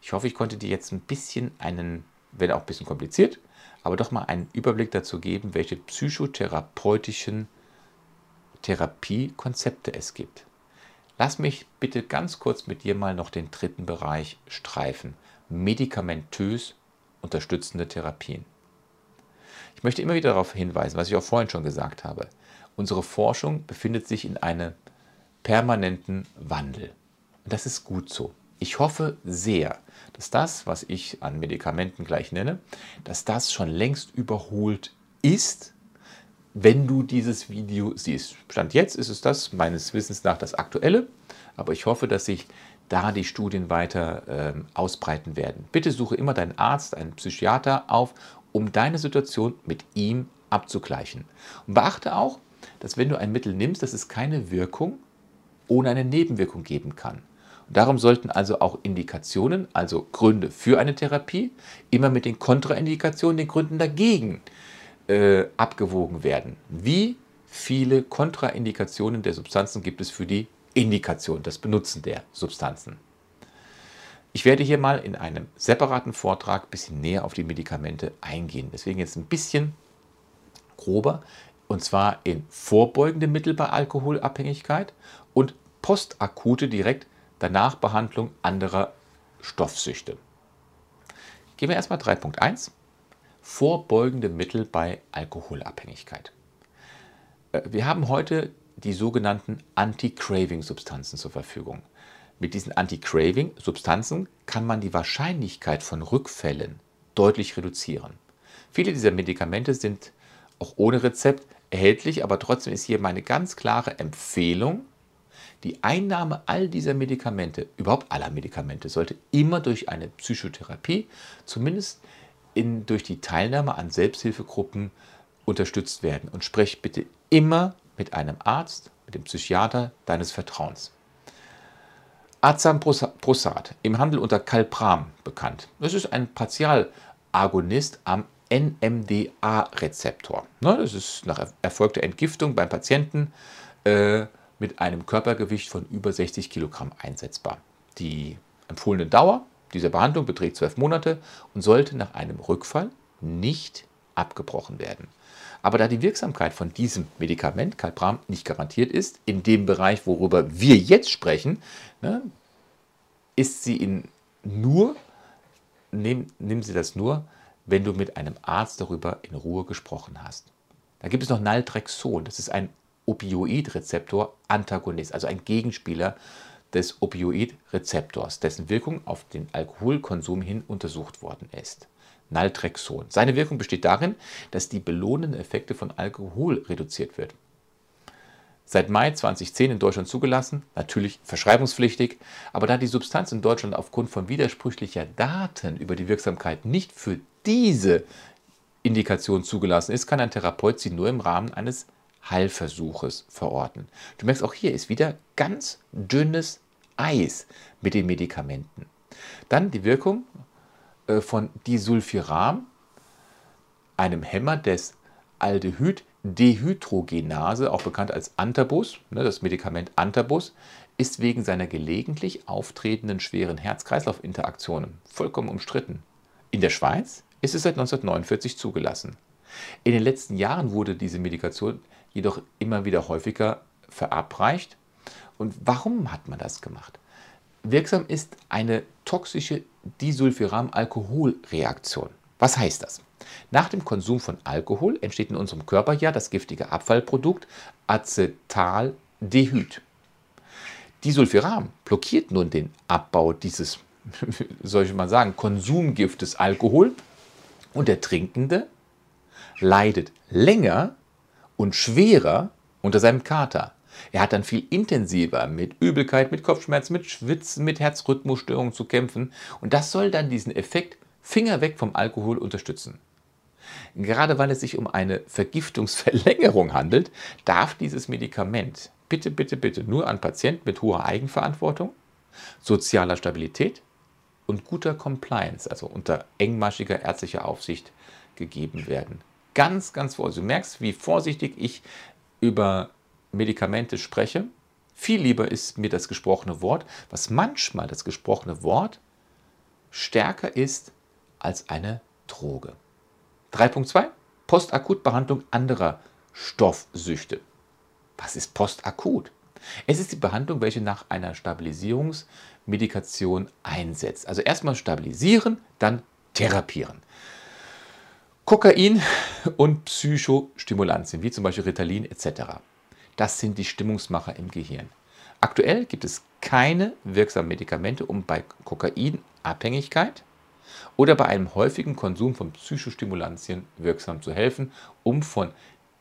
Speaker 1: Ich hoffe, ich konnte dir jetzt ein bisschen einen, wenn auch ein bisschen kompliziert, aber doch mal einen Überblick dazu geben, welche psychotherapeutischen Therapiekonzepte es gibt. Lass mich bitte ganz kurz mit dir mal noch den dritten Bereich streifen. Medikamentös unterstützende Therapien. Ich möchte immer wieder darauf hinweisen, was ich auch vorhin schon gesagt habe. Unsere Forschung befindet sich in einem permanenten Wandel. Und das ist gut so. Ich hoffe sehr, dass das, was ich an Medikamenten gleich nenne, dass das schon längst überholt ist, wenn du dieses Video siehst. Stand jetzt ist es das, meines Wissens nach, das aktuelle, aber ich hoffe, dass sich da die Studien weiter äh, ausbreiten werden. Bitte suche immer deinen Arzt, einen Psychiater auf, um deine Situation mit ihm abzugleichen. Und beachte auch, dass wenn du ein Mittel nimmst, dass es keine Wirkung ohne eine Nebenwirkung geben kann. Darum sollten also auch Indikationen, also Gründe für eine Therapie, immer mit den Kontraindikationen, den Gründen dagegen äh, abgewogen werden. Wie viele Kontraindikationen der Substanzen gibt es für die Indikation, das Benutzen der Substanzen? Ich werde hier mal in einem separaten Vortrag ein bisschen näher auf die Medikamente eingehen. Deswegen jetzt ein bisschen grober, und zwar in vorbeugende Mittel bei Alkoholabhängigkeit und postakute direkt danach Behandlung anderer Stoffsüchte. Gehen wir erstmal 3.1. Vorbeugende Mittel bei Alkoholabhängigkeit. Äh, wir haben heute die sogenannten Anti-Craving-Substanzen zur Verfügung. Mit diesen Anti-Craving-Substanzen kann man die Wahrscheinlichkeit von Rückfällen deutlich reduzieren. Viele dieser Medikamente sind auch ohne Rezept erhältlich, aber trotzdem ist hier meine ganz klare Empfehlung, die Einnahme all dieser Medikamente, überhaupt aller Medikamente, sollte immer durch eine Psychotherapie, zumindest in, durch die Teilnahme an Selbsthilfegruppen unterstützt werden. Und sprech bitte immer mit einem Arzt, mit dem Psychiater deines Vertrauens. Azamprosat, im Handel unter Calpram bekannt. Das ist ein Partialagonist am NMDA-Rezeptor. Ne, das ist nach erfolgter Entgiftung beim Patienten äh, mit einem Körpergewicht von über 60 Kilogramm einsetzbar. Die empfohlene Dauer dieser Behandlung beträgt zwölf Monate und sollte nach einem Rückfall nicht abgebrochen werden. Aber da die Wirksamkeit von diesem Medikament, Calpram, nicht garantiert ist, in dem Bereich, worüber wir jetzt sprechen, ne, ist sie in nur, nehmen, nehmen Sie das nur, wenn du mit einem Arzt darüber in Ruhe gesprochen hast. Da gibt es noch Naltrexon, das ist ein Opioidrezeptor-Antagonist, also ein Gegenspieler des Opioidrezeptors, dessen Wirkung auf den Alkoholkonsum hin untersucht worden ist. Naltrexon. Seine Wirkung besteht darin, dass die belohnenden Effekte von Alkohol reduziert wird. Seit Mai 2010 in Deutschland zugelassen, natürlich verschreibungspflichtig, aber da die Substanz in Deutschland aufgrund von widersprüchlicher Daten über die Wirksamkeit nicht für diese Indikation zugelassen ist, kann ein Therapeut sie nur im Rahmen eines Heilversuches verordnen. Du merkst, auch hier ist wieder ganz dünnes Eis mit den Medikamenten. Dann die Wirkung von Disulfiram, einem Hämmer des Aldehyd-Dehydrogenase, auch bekannt als Antabus, ne, das Medikament Antabus, ist wegen seiner gelegentlich auftretenden schweren Herz-Kreislauf-Interaktionen vollkommen umstritten. In der Schweiz ist es seit 1949 zugelassen. In den letzten Jahren wurde diese Medikation jedoch immer wieder häufiger verabreicht. Und warum hat man das gemacht? Wirksam ist eine toxische Disulfiram-Alkoholreaktion. Was heißt das? Nach dem Konsum von Alkohol entsteht in unserem Körper ja das giftige Abfallprodukt Acetaldehyd. Disulfiram blockiert nun den Abbau dieses, soll ich mal sagen, Konsumgiftes Alkohol und der Trinkende leidet länger und schwerer unter seinem Kater. Er hat dann viel intensiver mit Übelkeit, mit Kopfschmerzen, mit Schwitzen, mit Herzrhythmusstörungen zu kämpfen. Und das soll dann diesen Effekt Finger weg vom Alkohol unterstützen. Gerade weil es sich um eine Vergiftungsverlängerung handelt, darf dieses Medikament bitte, bitte, bitte nur an Patienten mit hoher Eigenverantwortung, sozialer Stabilität und guter Compliance, also unter engmaschiger ärztlicher Aufsicht, gegeben werden. Ganz, ganz vorsichtig. Du merkst, wie vorsichtig ich über Medikamente spreche, viel lieber ist mir das gesprochene Wort, was manchmal das gesprochene Wort stärker ist als eine Droge. 3.2 Postakutbehandlung anderer Stoffsüchte. Was ist postakut? Es ist die Behandlung, welche nach einer Stabilisierungsmedikation einsetzt. Also erstmal stabilisieren, dann therapieren. Kokain und Psychostimulantien, wie zum Beispiel Ritalin etc. Das sind die Stimmungsmacher im Gehirn. Aktuell gibt es keine wirksamen Medikamente, um bei Kokainabhängigkeit oder bei einem häufigen Konsum von Psychostimulantien wirksam zu helfen, um von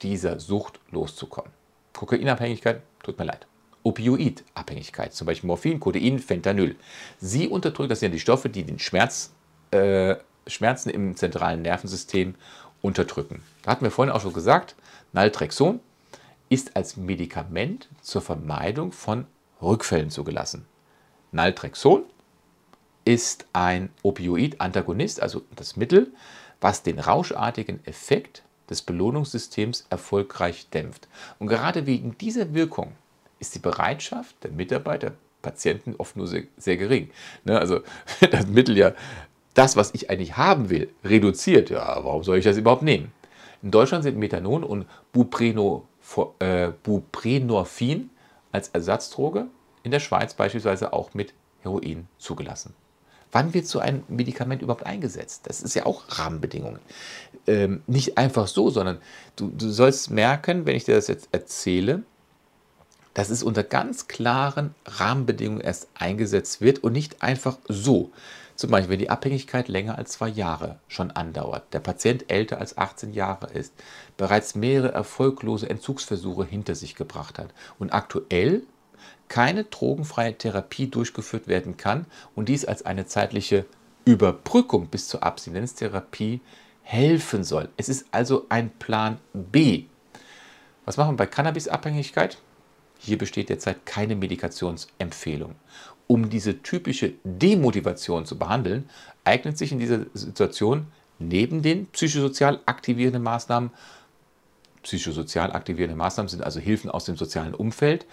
Speaker 1: dieser Sucht loszukommen. Kokainabhängigkeit, tut mir leid. Opioidabhängigkeit, zum Beispiel Morphin, Codein, Fentanyl. Sie unterdrücken, das sind die Stoffe, die den Schmerz äh, Schmerzen im zentralen Nervensystem unterdrücken. Da hatten wir vorhin auch schon gesagt, Naltrexon ist als Medikament zur Vermeidung von Rückfällen zugelassen. Naltrexon ist ein Opioid-Antagonist, also das Mittel, was den rauschartigen Effekt des Belohnungssystems erfolgreich dämpft. Und gerade wegen dieser Wirkung ist die Bereitschaft der Mitarbeiter, Patienten oft nur sehr, sehr gering. Ne? Also das Mittel ja das, was ich eigentlich haben will, reduziert, ja, warum soll ich das überhaupt nehmen? In Deutschland sind Methanon und Äh, Buprenorphin als Ersatzdroge, in der Schweiz beispielsweise auch mit Heroin zugelassen. Wann wird so ein Medikament überhaupt eingesetzt? Das ist ja auch Rahmenbedingungen. Ähm, nicht einfach so, sondern du, du sollst merken, wenn ich dir das jetzt erzähle, dass es unter ganz klaren Rahmenbedingungen erst eingesetzt wird und nicht einfach so. Zum Beispiel, wenn die Abhängigkeit länger als zwei Jahre schon andauert, der Patient älter als 18 Jahre ist, bereits mehrere erfolglose Entzugsversuche hinter sich gebracht hat und aktuell keine drogenfreie Therapie durchgeführt werden kann und dies als eine zeitliche Überbrückung bis zur Abstinenztherapie helfen soll. Es ist also ein Plan B. Was machen wir bei Cannabisabhängigkeit? Hier besteht derzeit keine Medikationsempfehlung. Um diese typische Demotivation zu behandeln, eignet sich in dieser Situation neben den psychosozial aktivierenden Maßnahmen, psychosozial aktivierende Maßnahmen sind also Hilfen aus dem sozialen Umfeld,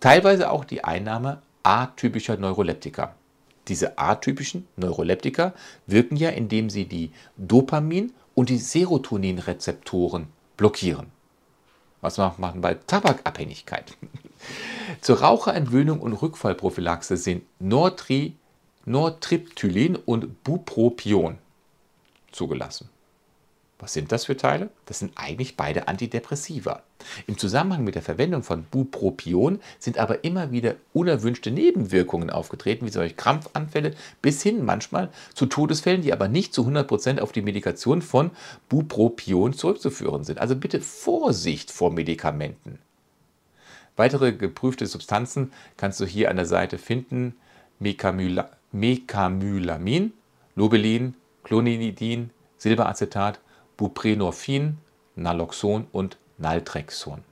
Speaker 1: teilweise auch die Einnahme atypischer Neuroleptika. Diese atypischen Neuroleptika wirken ja, indem sie die Dopamin- und die Serotoninrezeptoren blockieren. Was macht man bei Tabakabhängigkeit? Zur Raucherentwöhnung und Rückfallprophylaxe sind Nortri, Nortriptylin und Bupropion zugelassen. Was sind das für Teile? Das sind eigentlich beide Antidepressiva. Im Zusammenhang mit der Verwendung von Bupropion sind aber immer wieder unerwünschte Nebenwirkungen aufgetreten, wie solche Krampfanfälle, bis hin manchmal zu Todesfällen, die aber nicht zu 100% auf die Medikation von Bupropion zurückzuführen sind. Also bitte Vorsicht vor Medikamenten. Weitere geprüfte Substanzen kannst du hier an der Seite finden. Mecamyla Mecamylamin, Lobelin, Clonidin, Silberacetat, Buprenorphin, Naloxon und Naltrexon.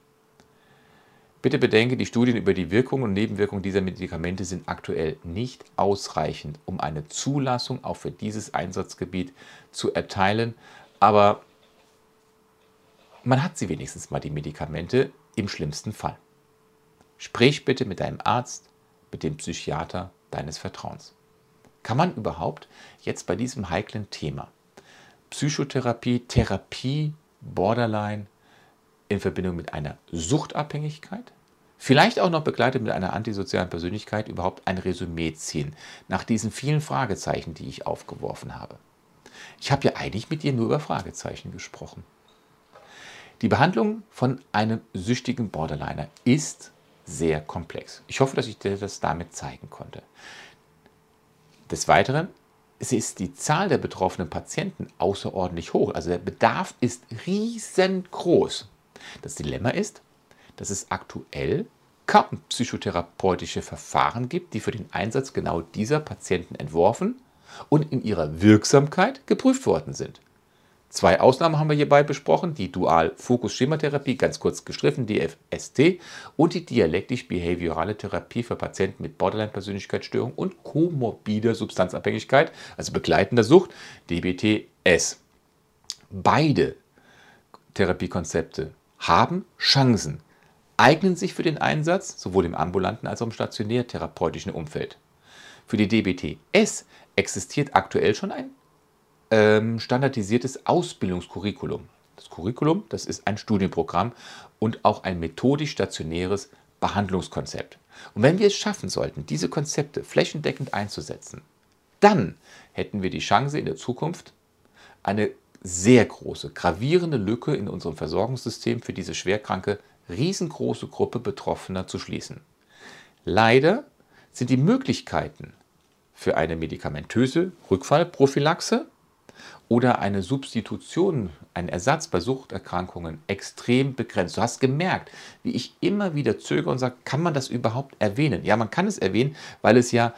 Speaker 1: Bitte bedenke, die Studien über die Wirkung und Nebenwirkungen dieser Medikamente sind aktuell nicht ausreichend, um eine Zulassung auch für dieses Einsatzgebiet zu erteilen. Aber man hat sie wenigstens mal, die Medikamente, im schlimmsten Fall. Sprich bitte mit deinem Arzt, mit dem Psychiater deines Vertrauens. Kann man überhaupt jetzt bei diesem heiklen Thema Psychotherapie, Therapie, Borderline in Verbindung mit einer Suchtabhängigkeit, vielleicht auch noch begleitet mit einer antisozialen Persönlichkeit überhaupt ein Resümee ziehen nach diesen vielen Fragezeichen, die ich aufgeworfen habe. Ich habe ja eigentlich mit dir nur über Fragezeichen gesprochen. Die Behandlung von einem süchtigen Borderliner ist sehr komplex. Ich hoffe, dass ich dir das damit zeigen konnte. Des Weiteren ist die Zahl der betroffenen Patienten außerordentlich hoch. Also der Bedarf ist riesengroß. Das Dilemma ist, dass es aktuell kaum psychotherapeutische Verfahren gibt, die für den Einsatz genau dieser Patienten entworfen und in ihrer Wirksamkeit geprüft worden sind. Zwei Ausnahmen haben wir hierbei besprochen, die Dual-Fokus-Schematherapie, ganz kurz gestriffen, DFST, und die dialektisch-behaviorale Therapie für Patienten mit Borderline-Persönlichkeitsstörung und komorbider Substanzabhängigkeit, also begleitender Sucht, DBTS. Beide Therapiekonzepte haben Chancen, eignen sich für den Einsatz sowohl im ambulanten als auch im stationär-therapeutischen Umfeld. Für die DBTS existiert aktuell schon ein ähm, standardisiertes Ausbildungskurriculum. Das Curriculum, das ist ein Studienprogramm und auch ein methodisch stationäres Behandlungskonzept. Und wenn wir es schaffen sollten, diese Konzepte flächendeckend einzusetzen, dann hätten wir die Chance in der Zukunft, eine sehr große, gravierende Lücke in unserem Versorgungssystem für diese schwerkranke, riesengroße Gruppe Betroffener zu schließen. Leider sind die Möglichkeiten für eine medikamentöse Rückfallprophylaxe oder eine Substitution, ein Ersatz bei Suchterkrankungen extrem begrenzt. Du hast gemerkt, wie ich immer wieder zögere und sage, kann man das überhaupt erwähnen? Ja, man kann es erwähnen, weil es ja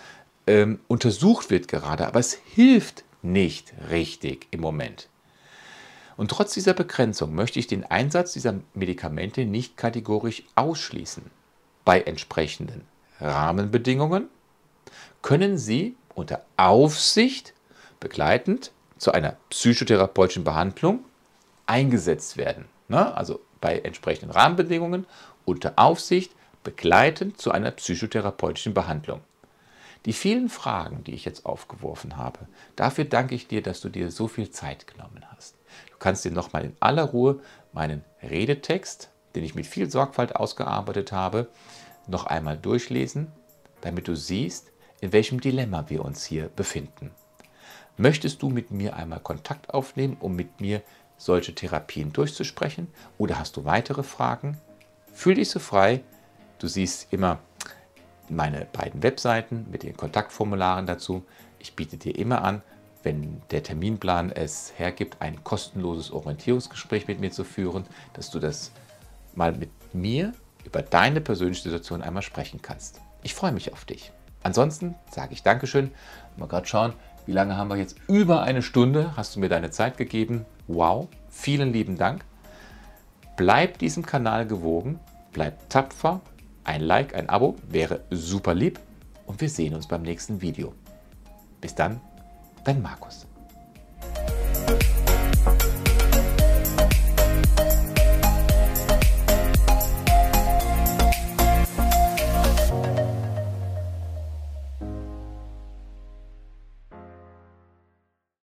Speaker 1: ähm, untersucht wird gerade, aber es hilft nicht richtig im Moment. Und trotz dieser Begrenzung möchte ich den Einsatz dieser Medikamente nicht kategorisch ausschließen bei entsprechenden Rahmenbedingungen können Sie unter Aufsicht begleitend zu einer psychotherapeutischen Behandlung eingesetzt werden. Ne? Also bei entsprechenden Rahmenbedingungen unter Aufsicht begleitend zu einer psychotherapeutischen Behandlung. Die vielen Fragen, die ich jetzt aufgeworfen habe, dafür danke ich dir, dass du dir so viel Zeit genommen hast. Du kannst dir nochmal in aller Ruhe meinen Redetext, den ich mit viel Sorgfalt ausgearbeitet habe, noch einmal durchlesen, damit du siehst, in welchem Dilemma wir uns hier befinden. Möchtest du mit mir einmal Kontakt aufnehmen, um mit mir solche Therapien durchzusprechen? Oder hast du weitere Fragen? Fühl dich so frei. Du siehst immer meine beiden Webseiten mit den Kontaktformularen dazu. Ich biete dir immer an, wenn der Terminplan es hergibt, ein kostenloses Orientierungsgespräch mit mir zu führen, dass du das mal mit mir über deine persönliche Situation einmal sprechen kannst. Ich freue mich auf dich. Ansonsten sage ich Dankeschön. Mal gerade schauen, wie lange haben wir jetzt? Über eine Stunde hast du mir deine Zeit gegeben. Wow, vielen lieben Dank. Bleib diesem Kanal gewogen, bleib tapfer. Ein Like, ein Abo wäre super lieb und wir sehen uns beim nächsten Video. Bis dann, dein Markus.